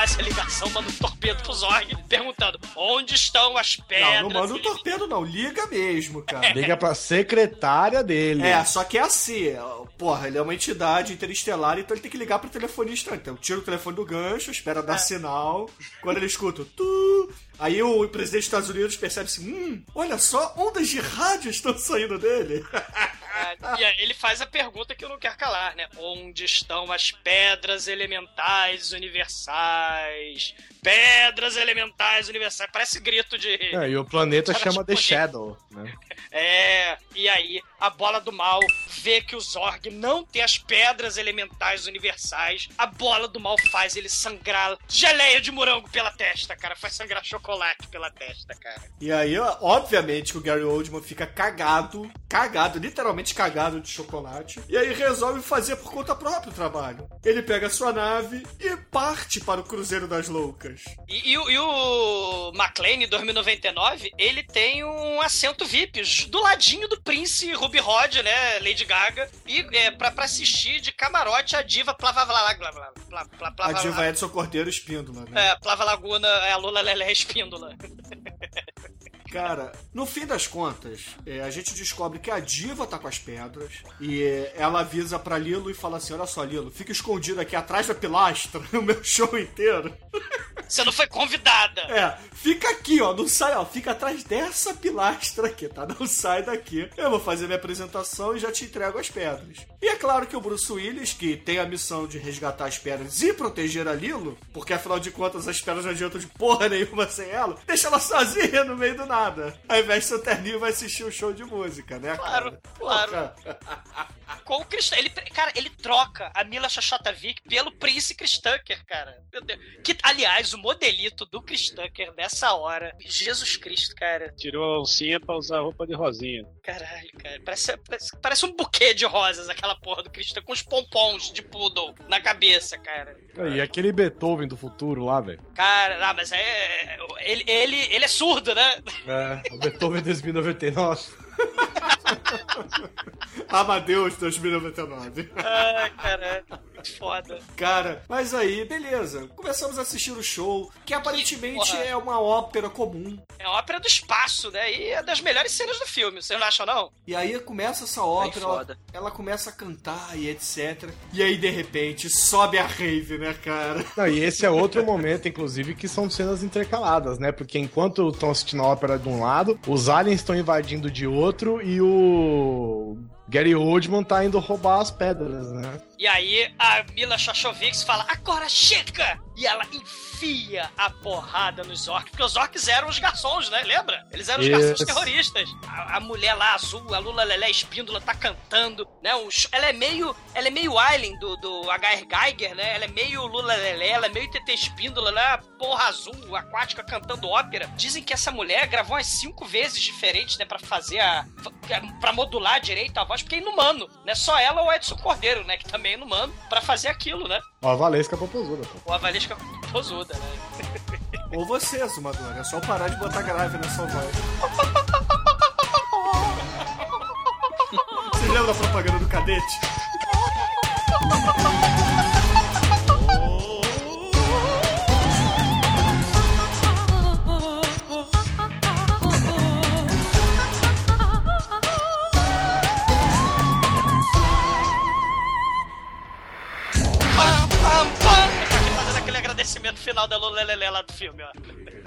Faz a ligação, manda um torpedo pro Zorg, perguntando onde estão as pedras. Não, não manda um torpedo, não. Liga mesmo, cara. Liga pra secretária dele. É, só que é assim, porra, ele é uma entidade interestelar, então ele tem que ligar pro telefonista. Então, tira o telefone do gancho, espera dar sinal. Quando ele escuta tu, aí o presidente dos Estados Unidos percebe assim: hum, olha só, ondas de rádio estão saindo dele. E aí ele faz a pergunta que eu não quero calar, né? Onde estão as pedras elementais universais? Pedras elementais universais. Parece grito de. É, e o planeta Cara, chama The tipo, Shadow, né? É, e aí a bola do mal vê que o Zorg não tem as pedras elementais universais. A bola do mal faz ele sangrar geleia de morango pela testa, cara. Faz sangrar chocolate pela testa, cara. E aí, ó, obviamente, que o Gary Oldman fica cagado, cagado, literalmente cagado de chocolate. E aí resolve fazer por conta própria o trabalho. Ele pega a sua nave e parte para o Cruzeiro das Loucas. E, e o- e o McLean 2099, ele tem um assento VIP do ladinho do Prince Ruby Rod, né? Lady Gaga. E é, pra, pra assistir de camarote a diva Plava Plava A diva Edson Cordeiro Espíndola, né? É, Plava Laguna é a Lula Lelé Espíndola. Cara, no fim das contas, é, a gente descobre que a diva tá com as pedras e é, ela avisa pra Lilo e fala assim: Olha só, Lilo, fica escondido aqui atrás da pilastra o meu show inteiro. Você não foi convidada. É, fica aqui, ó, não sai, ó, fica atrás dessa pilastra aqui, tá? Não sai daqui. Eu vou fazer minha apresentação e já te entrego as pedras. E é claro que o Bruce Willis, que tem a missão de resgatar as pedras e proteger a Lilo, porque afinal de contas as pedras não adiantam de porra nenhuma sem ela, deixa ela sozinha no meio do nada. Ao invés de seu terninho vai assistir um show de música, né? Claro, cara? claro. Com o Cristã. Ele, cara, ele troca a Mila Xoxotavic pelo Prince Chris Tucker, cara. Meu Deus. Que, aliás, o modelito do Chris Tucker nessa hora. Jesus Cristo, cara. Tirou a oncinha pra usar roupa de rosinha. Caralho, cara. Parece, parece, parece um buquê de rosas, aquela porra do Chris Tucker, com os pompons de poodle na cabeça, cara. E aquele Beethoven do futuro lá, velho. Cara, ah, mas é. Ele, ele, ele é surdo, né? É, o Beethoven 2099. Amadeus 2099. Ai, caralho. Que foda. Cara, mas aí, beleza. Começamos a assistir o show, que aparentemente porra. é uma ópera comum. É a ópera do espaço, né? E é das melhores cenas do filme, vocês não acham, não? E aí começa essa ópera, ela, foda. ela começa a cantar e etc. E aí, de repente, sobe a rave, né, cara? Não, e esse é outro momento, inclusive, que são cenas intercaladas, né? Porque enquanto estão assistindo a ópera de um lado, os aliens estão invadindo de outro e o Gary Oldman tá indo roubar as pedras, né? E aí a Mila Shoshovics fala, agora chega! E ela enfia a porrada nos orcs, porque os orcs eram os garçons, né? Lembra? Eles eram os Isso. garçons terroristas. A, a mulher lá, azul, a Lula Lelé Espíndola, tá cantando, né? O ela é meio. Ela é meio Alien do, do H.R. Geiger, né? Ela é meio Lula Lelé, ela é meio TT Espíndola, né? Porra azul, aquática, cantando ópera. Dizem que essa mulher gravou umas cinco vezes diferentes, né? Pra fazer a. pra modular direito a voz, porque é inumano, né? Só ela ou o Edson Cordeiro, né? Que também é inumano, pra fazer aquilo, né? Ó, a Valesca Popozuda, pô. Ou a Valesca Né? Ou você, Zumador. É só parar de botar grave na sua voz. Você lembra da propaganda do cadete? aparecimento final da Lula lá do filme, ó.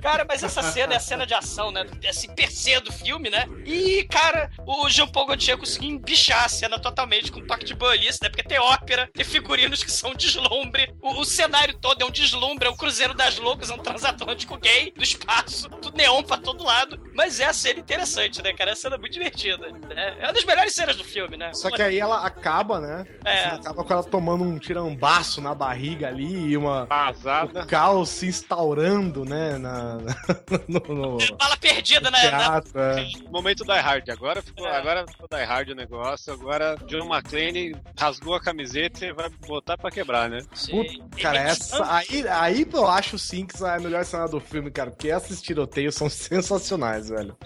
Cara, mas essa cena é a cena de ação, né? Assim, per se do filme, né? E, cara, o Jean-Paul Gaultier conseguiu embichar a cena totalmente com um toque de boiolice, né? Porque tem ópera, tem figurinos que são um deslumbre, o, o cenário todo é um deslumbre, é o Cruzeiro das Loucas, é um transatlântico gay do espaço, tudo neon pra todo lado. Mas é a cena interessante, né, cara? É a cena muito divertida. Né? É uma das melhores cenas do filme, né? Só que aí ela acaba, né? É. Acaba com ela tomando um tirambaço na barriga ali e uma. Vazada. O caos se instaurando, né? Na, no, no- Bala perdida, no né? Na- teatro. é. Momento Die Hard. Agora ficou, É. agora ficou Die Hard o negócio. Agora John McClane rasgou a camiseta e vai botar pra quebrar, né? Puta, cara, essa. Aí, aí eu acho sim que essa é a melhor cena do filme, cara. Porque esses tiroteios são sensacionais, velho.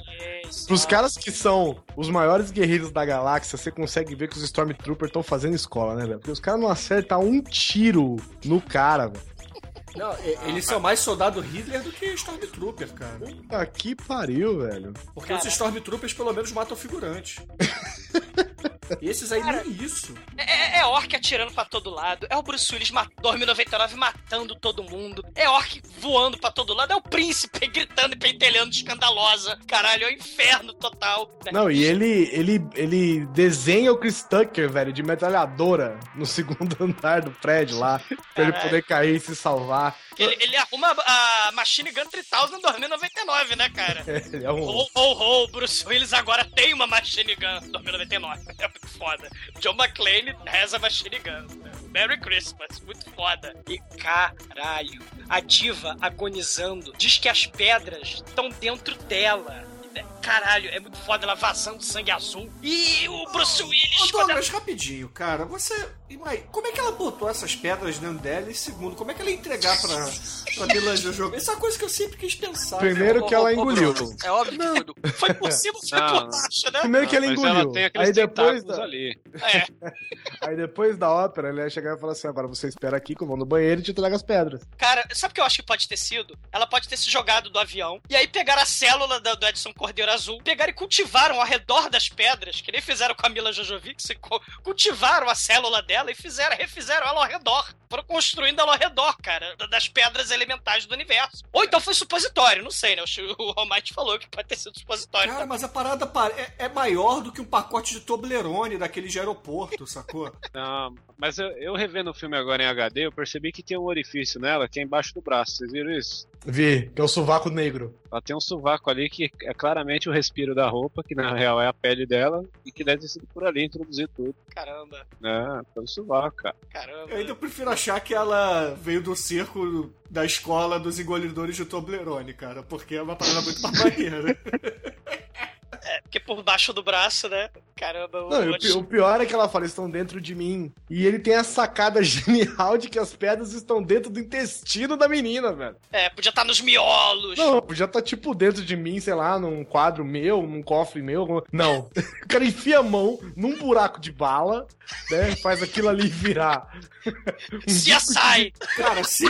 Pros caras que são os maiores guerreiros da galáxia, você consegue ver que os Stormtroopers estão fazendo escola, né, velho? Porque os caras não acertam um tiro no cara, velho. Não, eles são mais soldado Hitler do que Stormtrooper, cara. Puta que pariu, velho. Porque os Stormtroopers pelo menos matam figurante. Esses aí nem isso. É, é orc atirando pra todo lado. É o Bruce Willis ma- 2099 matando todo mundo. É orc voando pra todo lado. É o príncipe gritando e pentelhando escandalosa. Caralho, é o inferno total. né? Não, e ele, ele, ele desenha o Chris Tucker, velho, de metralhadora no segundo andar do prédio lá, pra ele poder cair e se salvar. Ele, ele arruma a Machine Gun 3000 em 2099, né, cara? Ele um. Ho, ho, ho, Bruce Willis agora tem uma Machine Gun 2099. É muito foda. John McClane has a Machine Gun. Merry Christmas. Muito foda. E caralho, a diva agonizando diz que as pedras estão dentro dela. Caralho, é muito foda ela vazando sangue azul. E o Bruce Willis. Ô, Douglas, rapidinho, cara, você. Como é que ela botou essas pedras dentro dela? E segundo, como é que ela ia entregar pra, pra Mila Jojo? Essa é uma coisa que eu sempre quis pensar. Primeiro cara. que ela engoliu. É óbvio que foi, foi por cima, foi Não, por baixo, né? Primeiro que ela engoliu. ela tem aqueles Aí depois da, ali. É. aí depois da ópera, ele ia chegar e falar assim: agora você espera aqui que eu vou no banheiro e te trago as pedras. Cara, sabe o que eu acho que pode ter sido? Ela pode ter se jogado do avião e aí pegaram a célula do Edson Cordeiro Azul, pegaram e cultivaram ao redor das pedras, que nem fizeram com a Mila Jojovic, cultivaram a célula dela e fizeram, refizeram ela ao redor. Foram construindo ela ao redor, cara, da- das pedras elementares do universo. Ou então foi supositório, não sei, né? O, Almighty falou que pode ter sido supositório. Cara, mas a parada pa- é, é maior do que um pacote de Toblerone daquele de aeroporto, sacou? Não, mas eu, eu revendo o filme agora em HD, eu percebi que tem um orifício nela que é embaixo do braço. Vocês viram isso? Vi, que é o sovaco negro. Ela tem um sovaco ali que é claramente o respiro da roupa, que na real é a pele dela, e que deve ter sido por ali introduzir tudo. Caramba, É, pelo sovaco, cara. caramba. Eu ainda prefiro achar que ela veio do circo da escola dos engolidores de Toblerone, cara, porque é uma parada muito mais maneira. É, porque por baixo do braço, né? Caramba, o- Não, o, o pior é que ela fala, estão dentro de mim. E ele tem a sacada genial de que as pedras estão dentro do intestino da menina, velho. É, podia estar nos miolos. Não, podia estar tipo dentro de mim, sei lá, num quadro meu, num cofre meu. Não. O cara enfia a mão num buraco de bala, né? Faz aquilo ali virar. um CSI! Cara, se,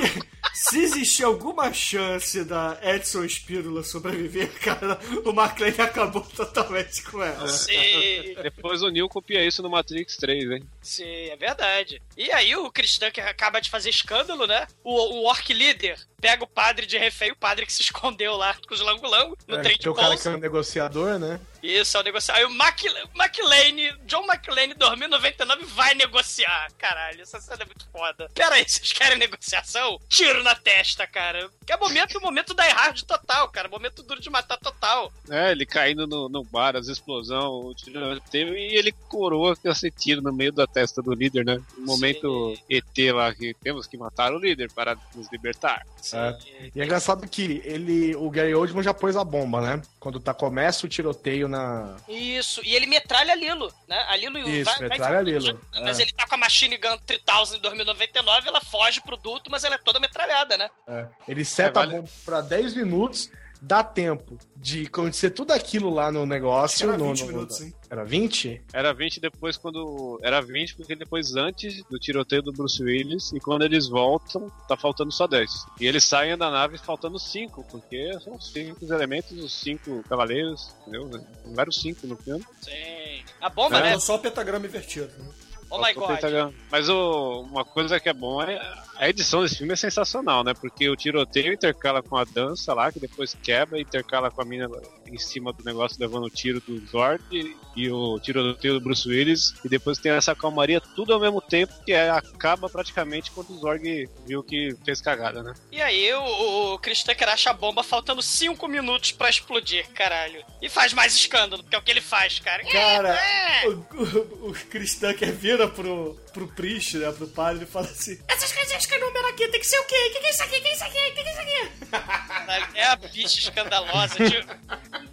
se existir alguma chance da Edson Espírola sobreviver, cara, o McLean acabou totalmente com ela. Sim, Depois o Neo copia isso no Matrix 3, hein? sim, é verdade. E aí o Chris Tucker acaba de fazer escândalo, né? O, o Orc Líder pega o padre de refém, o padre que se escondeu lá com os lango-lango no É, trem de o cara que é um negociador, né? Isso, é o negociar. Aí o Mac- McLean, John McLean, 2099, vai negociar. Caralho, essa cena é muito foda. Pera aí, vocês querem negociação? Tiro na testa, cara. Que é momento, momento da hard total, cara. Momento duro de matar total. É, ele caindo no, no bar, as explosões, o tiro teve e ele coroa com esse tiro no meio da testa do líder, né? No momento ET lá que temos que matar o líder para nos libertar. É. E é engraçado que ele, o Gary Oldman já pôs a bomba, né? Quando tá, começa o tiroteio na. Isso, e ele metralha a Lilo, né? A Lilo Isso, metralha a Lilo. Mas É. ele tá com a Machine Gun 3000 em 2099, ela foge pro duto, mas ela é toda metralhada, né? É. Ele seta É, vale- a bomba pra 10 minutos, dá tempo de acontecer tudo aquilo lá no negócio. Era no- 20 no- minutos, hein? Era 20? Era 20 depois quando. Era 20 porque depois antes do tiroteio do Bruce Willis e quando eles voltam, tá faltando só 10. E eles saem da nave faltando 5, porque são os 5 elementos, os 5 cavaleiros, entendeu? Tem vários 5 no filme. Sim. A bomba, É. né? Só o pentagrama invertido. né? Oh my god. Mas o- uma coisa que é bom é a edição desse filme é sensacional, né? Porque o tiroteio intercala com a dança lá, que depois quebra, intercala com a mina em cima do negócio levando o tiro do Zord e, e o tiroteio do Bruce Willis. E depois tem essa calmaria tudo ao mesmo tempo, que é, acaba praticamente quando o Zorg viu que fez cagada, né? E aí o, o Chris Tucker acha a bomba faltando 5 minutos pra explodir, caralho. E faz mais escândalo, porque é o que ele faz, cara. Cara, é. o, o, o Chris Tucker vira pro, pro priest, né, pro padre, e fala assim: Essas coisinhas que número aqui tem que ser o quê? O que que é isso aqui? O que é isso aqui? O que é isso aqui? É a bicha escandalosa. Tipo,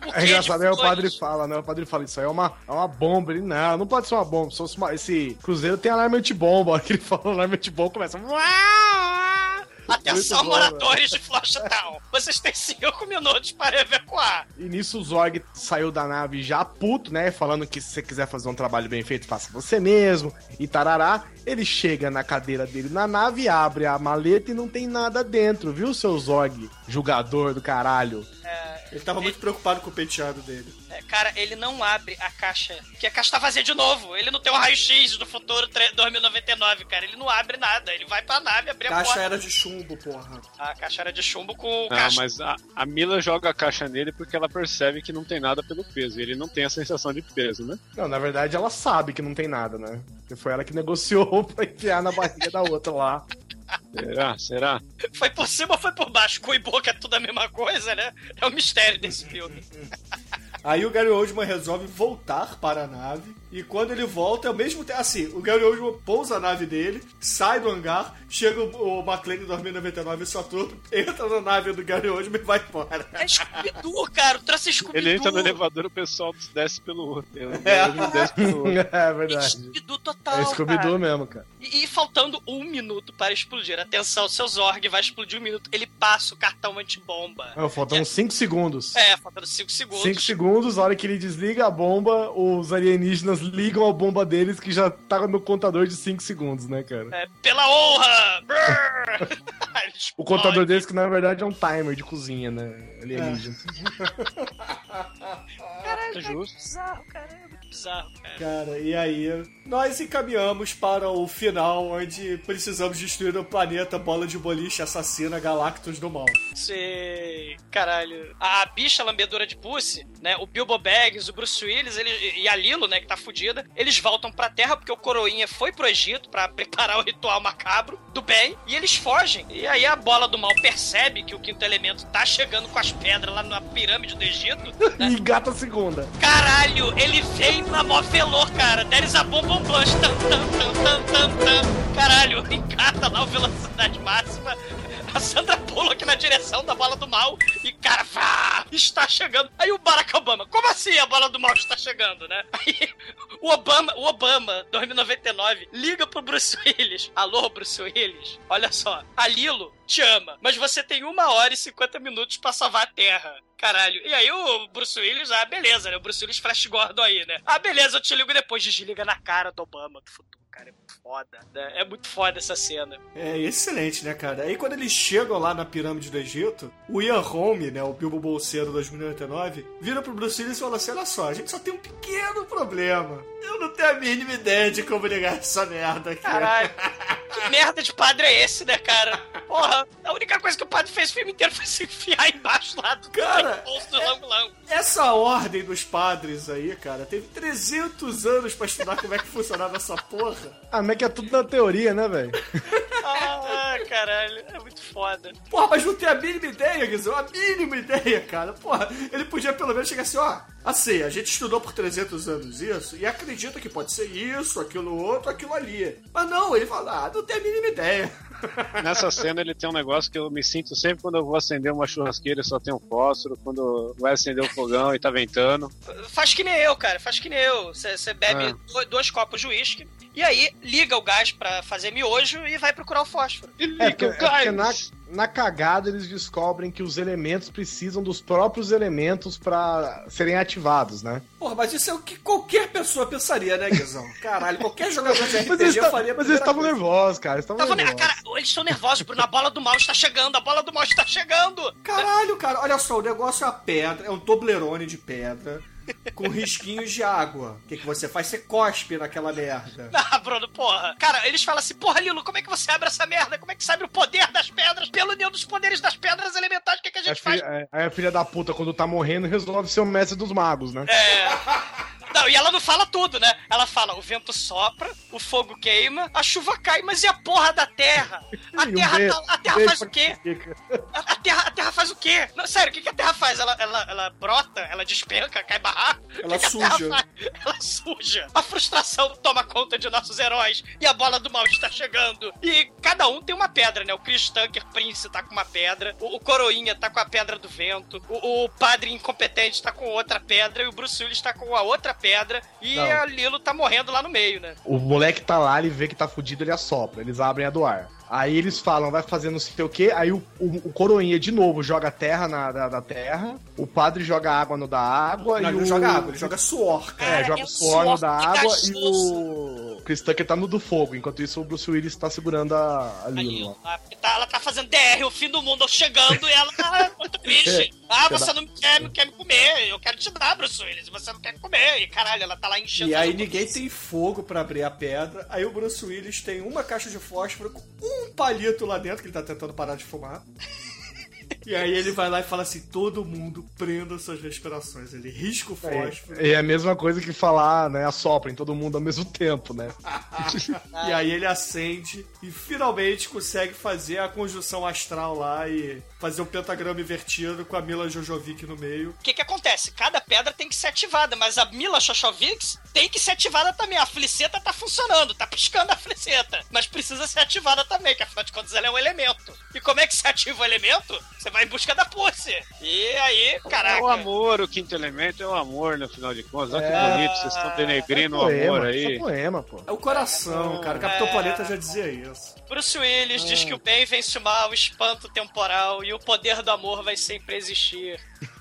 o É engraçado, de aí o padre fala, né? O padre fala, isso aí é uma, é uma bomba. Ele, não, não pode ser uma bomba. Se fosse uma- esse cruzeiro tem alarme antibomba. A hora que ele fala alarme antibomba, começa... Atenção, bom, moradores de Flush Town. Vocês têm 5 minutos para evacuar. E nisso o Zorg saiu da nave já puto, né? Falando que se você quiser fazer um trabalho bem feito, faça você mesmo. E tarará. Ele chega na cadeira dele na nave, abre a maleta e não tem nada dentro, viu, seu Zorg? Julgador do caralho. Ele tava muito preocupado com o penteado dele. É, cara, ele não abre a caixa, porque a caixa tá vazia de novo. Ele não tem um raio-x do futuro tre- 2099, cara. Ele não abre nada. Ele vai pra nave abrir a Caixa porta. era de chumbo, porra. A caixa era de chumbo com Não, caixa. mas a, a Mila joga a caixa nele porque ela percebe que não tem nada pelo peso. E ele não tem a sensação de peso, né? Não, na verdade ela sabe que não tem nada, né? Porque foi ela que negociou pra enfiar na barriga da outra lá. Será? Será? Foi por cima ou foi por baixo? Cu e boca é tudo a mesma coisa, né? É o mistério desse filme. Aí o Gary Oldman resolve voltar para a nave. E quando ele volta, é o mesmo tempo. Assim, o Gary Oldman pousa a nave dele, sai do hangar, chega o, o McLean em 2099 e só tudo, entra na nave do Gary Oldman e vai embora. É Scooby-Doo, cara. O troço é Scooby-Doo. Ele entra no elevador, o pessoal desce pelo outro. Ele É. desce pelo outro. é verdade. Scooby-Doo total, É Scooby-Doo mesmo, cara. E, e faltando um minuto para explodir. Atenção, seu Zorg vai explodir um minuto. Ele passa o cartão antibomba. Ah, faltam uns 5 segundos. É, faltando 5 segundos. 5 segundos, a hora que ele desliga a bomba, os alienígenas ligam a bomba deles que já tá no contador de 5 segundos, né, cara? É, pela honra! O contador deles que na verdade é um timer de cozinha, né? Alienígena. Caralho, É justo. bizarro, cara. Bizarro, cara. Cara, e aí nós encaminhamos para o final, onde precisamos destruir o planeta bola de boliche assassina Galactus do mal. Sei. Caralho. A bicha lambedora de Pussy, né? O Bilbo Baggins, o Bruce Willis ele, e a Lilo, né? Que tá fudida. Eles voltam pra Terra porque o Coroinha foi pro Egito pra preparar o ritual macabro do bem. E eles fogem. E aí a bola do mal percebe que o quinto elemento tá chegando com as pedras lá na pirâmide do Egito. E gata segunda. Caralho, ele veio na mó velor, cara. Deles a bom bom blanche. Tam, tam, tam, tam, tam, tam. Caralho, encata lá o velocidade máxima. A Sandra Bullock na direção da bola do mal. E, cara, vá, está chegando. Aí o Barack Obama, como assim a bola do mal está chegando, né? Aí o Obama, o Obama, 2099, liga pro Bruce Willis. Alô, Bruce Willis? Olha só, a Lilo te ama, mas você tem uma hora e 50 minutos pra salvar a Terra. Caralho. E aí o Bruce Willis, ah, beleza, né? O Bruce Willis Flash Gordon aí, né? Ah, beleza, eu te ligo depois. Desliga na cara do Obama do futuro. Foda. Né? É muito foda essa cena. É excelente, né, cara? Aí quando eles chegam lá na pirâmide do Egito, o Ian Holm, né, o Bilbo Bolseiro 2099, vira pro Bruce Willis e fala assim: olha só, a gente só tem um pequeno problema. Eu não tenho a mínima ideia de como ligar essa merda aqui. Caralho. que merda de padre é esse, né, cara? Porra, a única coisa que o padre fez o filme inteiro foi se enfiar embaixo lá do Cara, bolso do Lang Lang. Essa ordem dos padres aí, cara, teve 300 anos pra estudar como é que funcionava essa porra. Ah, mas é que é tudo na teoria, né, velho? Ah, caralho, é muito foda. Porra, mas não tem a mínima ideia, Guizão, a mínima ideia, cara. Porra, ele podia pelo menos chegar assim, ó, assim, a gente estudou por 300 anos isso e acredita que pode ser isso, aquilo outro, aquilo ali. Mas não, ele fala, ah, não tem a mínima ideia. Nessa cena ele tem um negócio que eu me sinto sempre quando eu vou acender uma churrasqueira e só tem um fósforo, quando vai acender o fogão e tá ventando. Faz que nem eu, cara, faz que nem eu. Você bebe do- dois copos de uísque e aí liga o gás pra fazer miojo e vai procurar o fósforo. É, porque, é porque na, na cagada eles descobrem que os elementos precisam dos próprios elementos pra serem ativados, né? Porra, mas isso é o que qualquer pessoa pensaria, né, Guizão? Caralho, qualquer jogador de Mas RPG eles, ta- faria a mas eles estavam nervosos, cara. Eles estavam Tava, ne- nervosos. cara, eles estão nervosos, Bruno. A bola do mal está chegando, a bola do mal está chegando. Caralho, cara, olha só, o negócio é a pedra, é um Toblerone de pedra. Com risquinhos de água. O que, que você faz? Você cospe naquela merda. Ah, Bruno, porra. Cara, eles falam assim, porra, Lilo, como é que você abre essa merda? Como é que sabe o poder das pedras? Pela união dos poderes das pedras elementares, o que, que a Aí gente a faz? filha, é, aí a filha da puta, quando tá morrendo, resolve ser o mestre dos magos, né? É. Não, e ela não fala tudo, né? Ela fala: o vento sopra, o fogo queima, a chuva cai, mas e a porra da terra? A terra, beijo- tá- a terra faz o quê? A, a terra, a terra faz o quê? Não, sério, o que, que a terra faz? Ela, ela, ela brota, ela despenca, cai barraco? Ela que que suja. Ela suja. A frustração toma conta de nossos heróis e a bola do mal está chegando. E cada um tem uma pedra, né? O Chris Tucker Prince tá com uma pedra, o, o Coroinha tá com a pedra do vento, o, o padre incompetente tá com outra pedra e o Bruce Willis tá com a outra pedra e Não. a Lilo tá morrendo lá no meio, né? O moleque tá lá, ele vê que tá fudido, ele assopra. Eles abrem a do ar. Aí eles falam, vai fazer não sei o quê. Aí o, o, o coroinha de novo joga terra na da, da terra. O padre joga água no da água. Não, e ele não o... joga água, ele joga suor, cara. É, joga é um suor no suor da água e o Chris Tucker tá no do fogo. Enquanto isso, o Bruce Willis tá segurando a, a Lilo. Ah, tá- ela tá fazendo DR, o fim do mundo chegando e ela tá muito triste. Ah, você não quer, quer me comer, eu quero te dar, Bruce Willis, você não quer comer. E caralho, ela tá lá enchendo E aí ninguém tem fogo pra abrir a pedra. Aí o Bruce Willis tem uma caixa de fósforo com um palito lá dentro, que ele tá tentando parar de fumar. E aí ele vai lá e fala assim: todo mundo prenda suas respirações. Ele risca o fósforo. É a mesma coisa que falar, né? Assoprem todo mundo ao mesmo tempo, né? E aí ele acende e finalmente consegue fazer a conjunção astral lá e fazer o pentagrama invertido com a Mila Jojovic no meio. O que que acontece? Cada pedra tem que ser ativada, mas a Mila Shoshovix tem que ser ativada também. A fliceta tá funcionando, tá piscando a fliceta. Mas precisa ser ativada também, que afinal de contas ela é um elemento. E como é que se ativa o elemento? Você vai em busca da pussy. E aí, caraca. É o amor, o quinto elemento é o amor, no final de contas. Olha que É. bonito, vocês estão denegrindo o poema, amor isso é aí. poema, pô. É o coração, cara. Capitão É. Planeta já dizia isso. Bruce Willis diz que o bem vence o mal, o espanto temporal e o poder do amor vai sempre existir.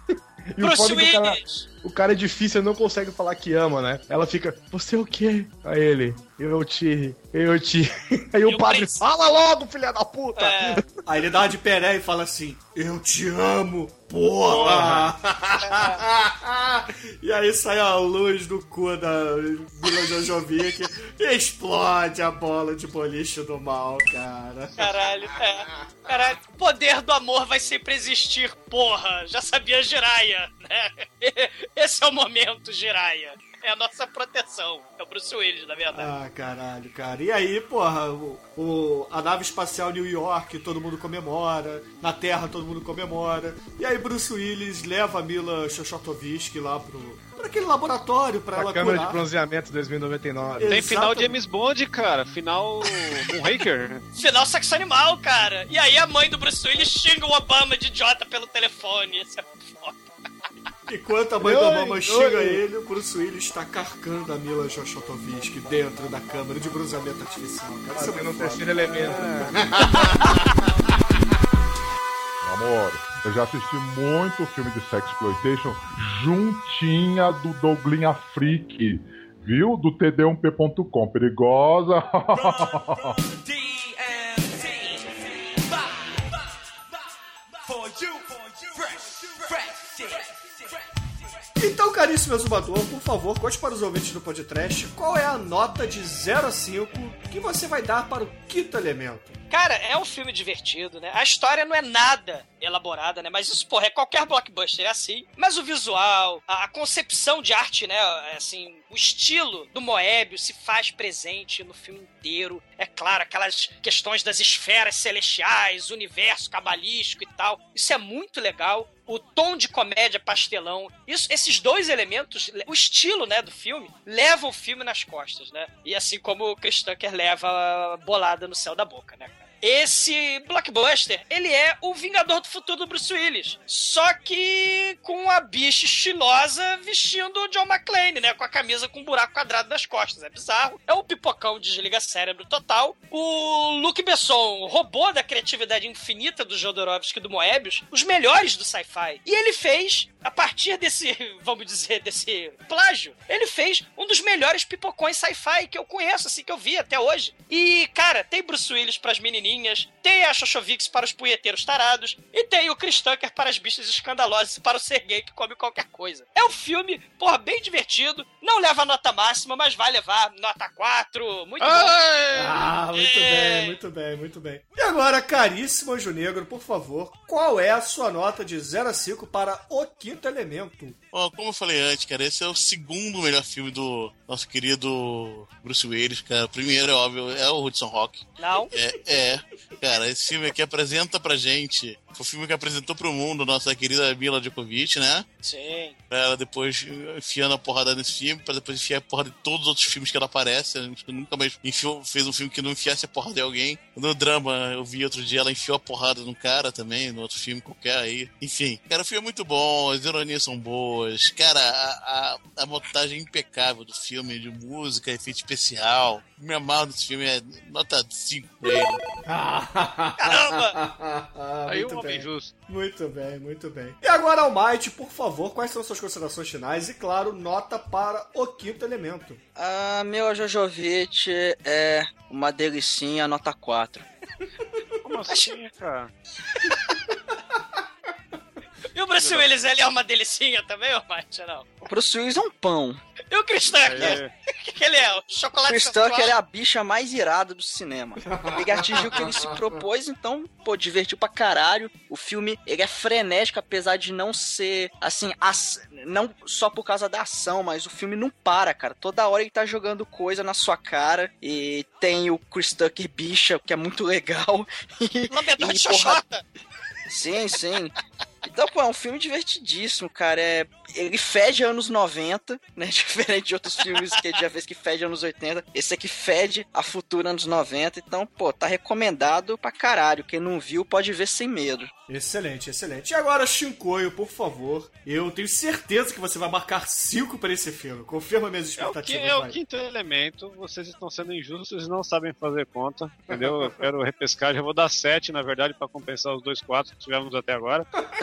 E o O cara, é difícil, ele não consegue falar que ama, né? Ela fica, você é o quê? Aí ele, eu te, eu te. Aí o Eu padre, preciso- fala logo, filha da puta! É, Aí ele dá uma de peré e fala assim: Eu te amo, porra! e aí sai a luz do cu da Mila Jojovic e explode a bola de boliche do mal, cara. caralho, é. Caralho, o poder do amor vai sempre existir, porra. Já sabia Jiraya, né? Esse é o momento, Jiraya. É a nossa proteção. É o Bruce Willis, na verdade. Ah, caralho, cara. E aí, porra, o, o- a nave espacial New York, todo mundo comemora. Na Terra, todo mundo comemora. E aí, Bruce Willis leva a Mila Xoxotovich lá pro, pra aquele laboratório pra A ela câmera curar. de bronzeamento 2099. Tem final Exatamente. James Bond, cara. Final Moonraker. Final sexo animal, cara. E aí a mãe do Bruce Willis xinga o Obama de idiota pelo telefone. Isso é foda. Enquanto a mãe Oi, Obama oi. xinga ele, o Bruce Willis está carcando a Mila Jojotovich dentro da câmera de bronzeamento artificial. Cara, é Fazendo um muito foda. terceiro elemento. Amor, eu já assisti muito filme de sexploitation juntinha do Douglinha Freak, viu? Do td1p.com. Perigosa. Então, caríssimo exumador, por favor, conte para os ouvintes do podcast qual é a nota de 0 a 5 que você vai dar para o quinto elemento. Cara, é um filme divertido, né? A história não é nada elaborada, né? Mas isso, porra, é qualquer blockbuster é assim. Mas o visual, a, a concepção de arte, né? é Assim, o estilo do Moebius se faz presente no filme inteiro. É claro, aquelas questões das esferas celestiais, universo cabalístico e tal. Isso é muito legal. O tom de comédia pastelão. Isso, esses dois elementos, o estilo, né, do filme, levam o filme nas costas, né? E assim como o Chris Tucker leva bolada no céu da boca, né? Esse blockbuster, ele é o Vingador do Futuro do Bruce Willis. Só que com a bicha estilosa vestindo o John McClane, né? Com a camisa com um buraco quadrado nas costas. É bizarro. É o pipocão desliga cérebro total. O Luke Besson, robô da criatividade infinita do Jodorowsky e do Moebius, os melhores do sci-fi. E ele fez a partir desse, vamos dizer, desse plágio, ele fez um dos melhores pipocões sci-fi que eu conheço, assim, que eu vi até hoje. E, cara, tem Bruce Willis pras menininhas, tem a Xoxovix para os punheteiros tarados, e tem o Chris Tucker para as bichas escandalosas e para o ser gay que come qualquer coisa. É um filme, porra, bem divertido, não leva nota máxima, mas vai levar nota 4, muito bom. Ah, muito É. bem, muito bem, muito bem. E agora, caríssimo Anjo Negro, por favor, qual é a sua nota de 0 a 5 para O Quinto Elemento? Ó, como eu falei antes, cara, esse é o segundo melhor filme do nosso querido Bruce Willis, cara. O primeiro, é óbvio, é o Hudson Rock. Não? É, é. Cara, esse filme aqui apresenta pra gente. Foi o filme que apresentou pro mundo nossa querida Mila Djokovic, né? Sim. Pra ela depois enfiando a porrada nesse filme, pra depois enfiar a porrada em todos os outros filmes que ela aparece. Ela nunca mais enfiou, fez um filme que não enfiasse a porrada em alguém. No drama, eu vi outro dia, ela enfiou a porrada num cara também, no outro filme qualquer aí. Enfim, cara, o filme é muito bom, as ironias são boas. Cara, a, a, a montagem impecável do filme, de música, efeito especial. Me amarro nesse filme, é nota 5 pra ele. Caramba! Aí muito um homem bem. justo. Muito bem, muito bem. E agora, Almighty, por favor, quais são suas considerações finais? E, claro, nota para O Quinto Elemento. A Mila Jojovic é uma delicinha, nota 4. Como assim, cara? E o Bruce Willis, ele é uma delicinha também, ô Mate? Não. O Bruce Willis é um pão. E o Chris Tucker? O que, que ele é? O chocolate Chris? Tucker é a bicha mais irada do cinema. Ele atingiu o que ele se propôs, então, pô, divertiu pra caralho. O filme, ele é frenético, apesar de não ser, assim, ac- não só por causa da ação, mas o filme não para, cara. Toda hora ele tá jogando coisa na sua cara. E tem o Chris Tucker bicha, que é muito legal. Lambedor de porra, xoxota. Sim, sim. Então, pô, é um filme divertidíssimo, cara. É, ele fede anos 90, né? Diferente de outros filmes que a gente já fez que fede anos 80. Esse aqui fede a futura anos 90. Então, pô, tá recomendado pra caralho. Quem não viu pode ver sem medo. Excelente, excelente. E agora, Shinkoio, por favor. Eu tenho certeza que você vai marcar 5 para esse filme. Confirma minhas É o, que, expectativas, é o quinto elemento, vocês estão sendo injustos e não sabem fazer conta, entendeu? Eu quero repescar, já vou dar 7, na verdade, pra compensar os dois quatro que tivemos até agora.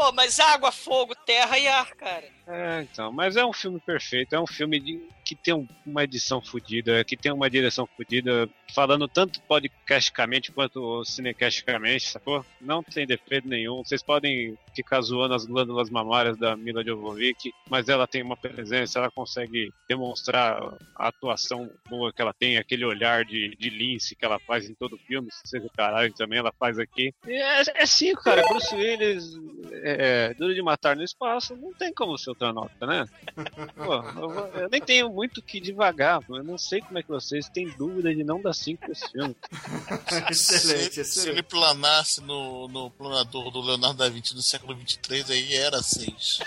Pô, mas água, fogo, terra e ar, cara. É, então, mas é um filme perfeito, é um filme de- que tem um- uma edição fodida, que tem uma direção fodida, falando tanto podcasticamente quanto cinecasticamente, sacou? Não tem defeito nenhum. Vocês podem ficar zoando as glândulas mamárias da Mila Jovovich, mas ela tem uma presença, ela consegue demonstrar a atuação boa que ela tem, aquele olhar de, de lince que ela faz em todo o filme, se vocês repararem também, ela faz aqui. E É, é cinco, cara. Bruce Willis, é, Duro de Matar no Espaço, não tem como ser outra nota, né? Pô, eu, eu nem tenho muito que devagar, eu não sei como é que vocês têm dúvida de não dar cinco pra esse filme. excelente, se, se ele planasse no, no planador do Leonardo da Vinci do século 23, aí era 6.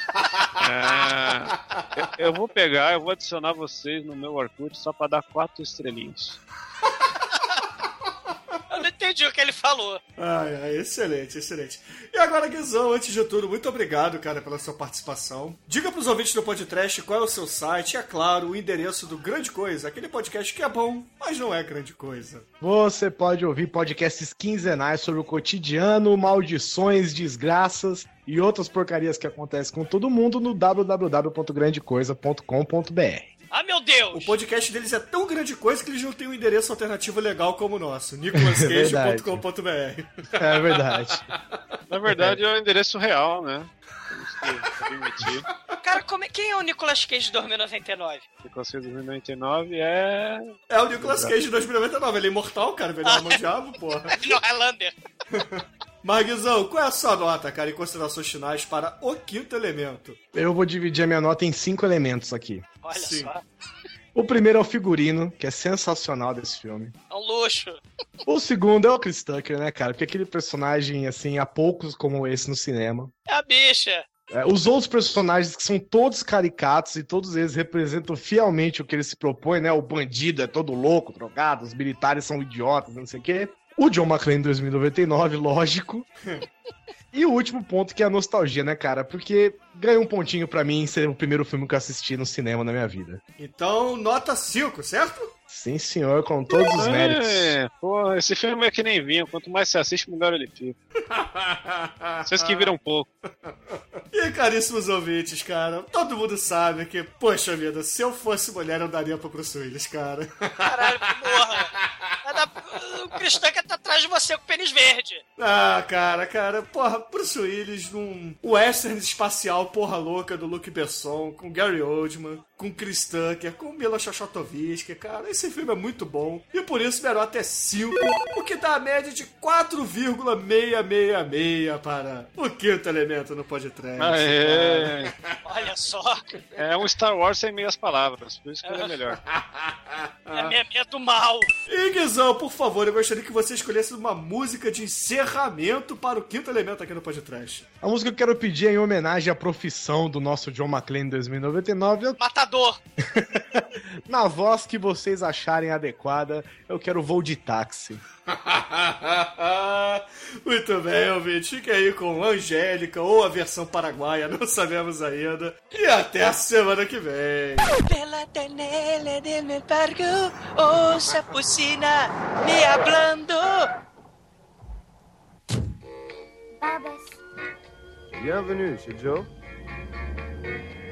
É, eu, eu vou pegar, eu vou adicionar vocês no meu Orkut só pra dar quatro estrelinhas. Entendi o que ele falou. Ai, ai, excelente, excelente. E agora, Guizão, antes de tudo, muito obrigado, cara, pela sua participação. Diga pros ouvintes do podcast qual é o seu site e, é claro, o endereço do Grande Coisa, aquele podcast que é bom, mas não é grande coisa. Você pode ouvir podcasts quinzenais sobre o cotidiano, maldições, desgraças e outras porcarias que acontecem com todo mundo no www.grandecoisa.com.br. Ah, meu Deus! O podcast deles é tão grande coisa que eles não têm um endereço alternativo legal como o nosso, nicolascage.com.br. É verdade. Na verdade, é o endereço real, né? Cara, como é- quem é o Nicolas Cage de 2099? Nicolas Cage 2099 é. É o Nicolas Cage de 2099, ele é imortal, cara, velho, é diabo, porra. No Highlander. Marguizão, qual é a sua nota, cara, em considerações finais para o quinto elemento? Eu vou dividir a minha nota em cinco elementos aqui. Olha Sim. só. O primeiro é o figurino, que é sensacional desse filme. É um luxo. O segundo é o Chris Tucker, né, cara? Porque aquele personagem, assim, há poucos como esse no cinema. É a bicha. É, os outros personagens que são todos caricatos e todos eles representam fielmente o que ele se propõe, né? O bandido é todo louco, drogado, os militares são idiotas, não sei o quê. O John McClane em 2099, lógico. E o último ponto que é a nostalgia, né, cara? Porque ganhou um pontinho pra mim ser o primeiro filme que eu assisti no cinema na minha vida. Então, nota 5, certo? Sim, senhor, com todos os méritos. É, pô, esse filme é que nem vinho. Quanto mais você assiste, melhor ele fica. Vocês que viram pouco. E caríssimos ouvintes, cara, todo mundo sabe que, poxa vida, se eu fosse mulher, eu daria pra Bruce Willis, cara. Caralho, porra. É da- O Cristã que tá atrás de você com o pênis verde. Ah, cara, cara, porra, Bruce Willis num western espacial porra louca do Luke Besson, com Gary Oldman, com Chris Tucker, com Mila Xoxotovsky, cara, esse filme é muito bom. E por isso melhor até 5, o que dá a média de 4,666 para o quinto elemento no podcast. Aê. Olha só. É um Star Wars sem meias palavras, por isso que ele é melhor. É minha minha do mal. E Guizão, por favor, eu gostaria que você escolhesse uma música de encerramento para o quinto elemento aqui no podcast. A música que eu quero pedir é em homenagem à profissão do nosso John McClane em 2099. Eu- Matador. Na voz que vocês acharem adequada, eu quero voo de táxi. Muito bem, ouvinte. Fique aí com Angélica ou a versão paraguaia, não sabemos ainda. E até a semana que vem. Pela tenele de me pargo, oh sapucina, me hablando. Bienvenue chez Joe. Joe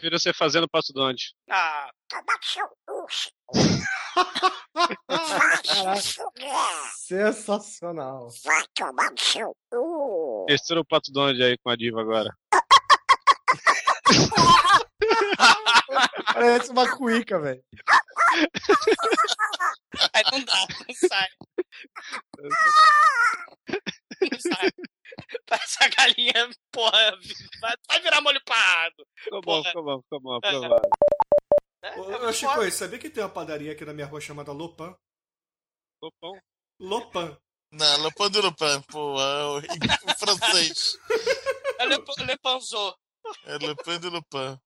prefiro você fazendo passo donde. Ah, Cala seu urso. Sensacional. Vai tomar no seu cu. Mistura o pato Donald aí com a diva agora. Parece uma cuíca, velho. Aí não dá, não sai. Não sai. Parece a galinha, porra, vai, vai virar molho parado. Ficou bom, ficou bom, ficou bom, É. aprovado. Ô, ô, Chico, e sabia que tem uma padaria aqui na minha rua chamada Lopan? Lopão? Lopan. Não, Le Pan du Lupin, pô, é o em francês. É Le, Le Panzô. É Le Pan du Lupin.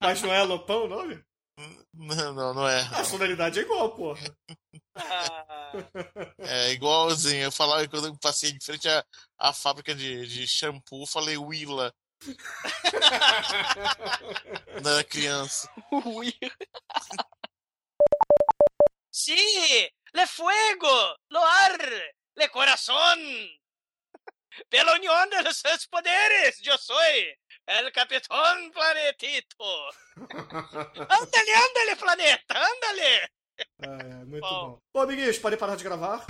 Mas não é Lopan o nome? Não, não, não é. A sonoridade é igual, porra. É igualzinho. Eu falava quando eu passei em frente à, à fábrica de, de shampoo, eu falei Willa. Quando eu era criança. Sí, le fuego, lo ar, le corazón. Pela unión de los seus poderes, yo soy el Capitán Planetito. Ándale, ándale, planeta, ándale. É, muito bom. Bom, amiguinhos, podem parar de gravar.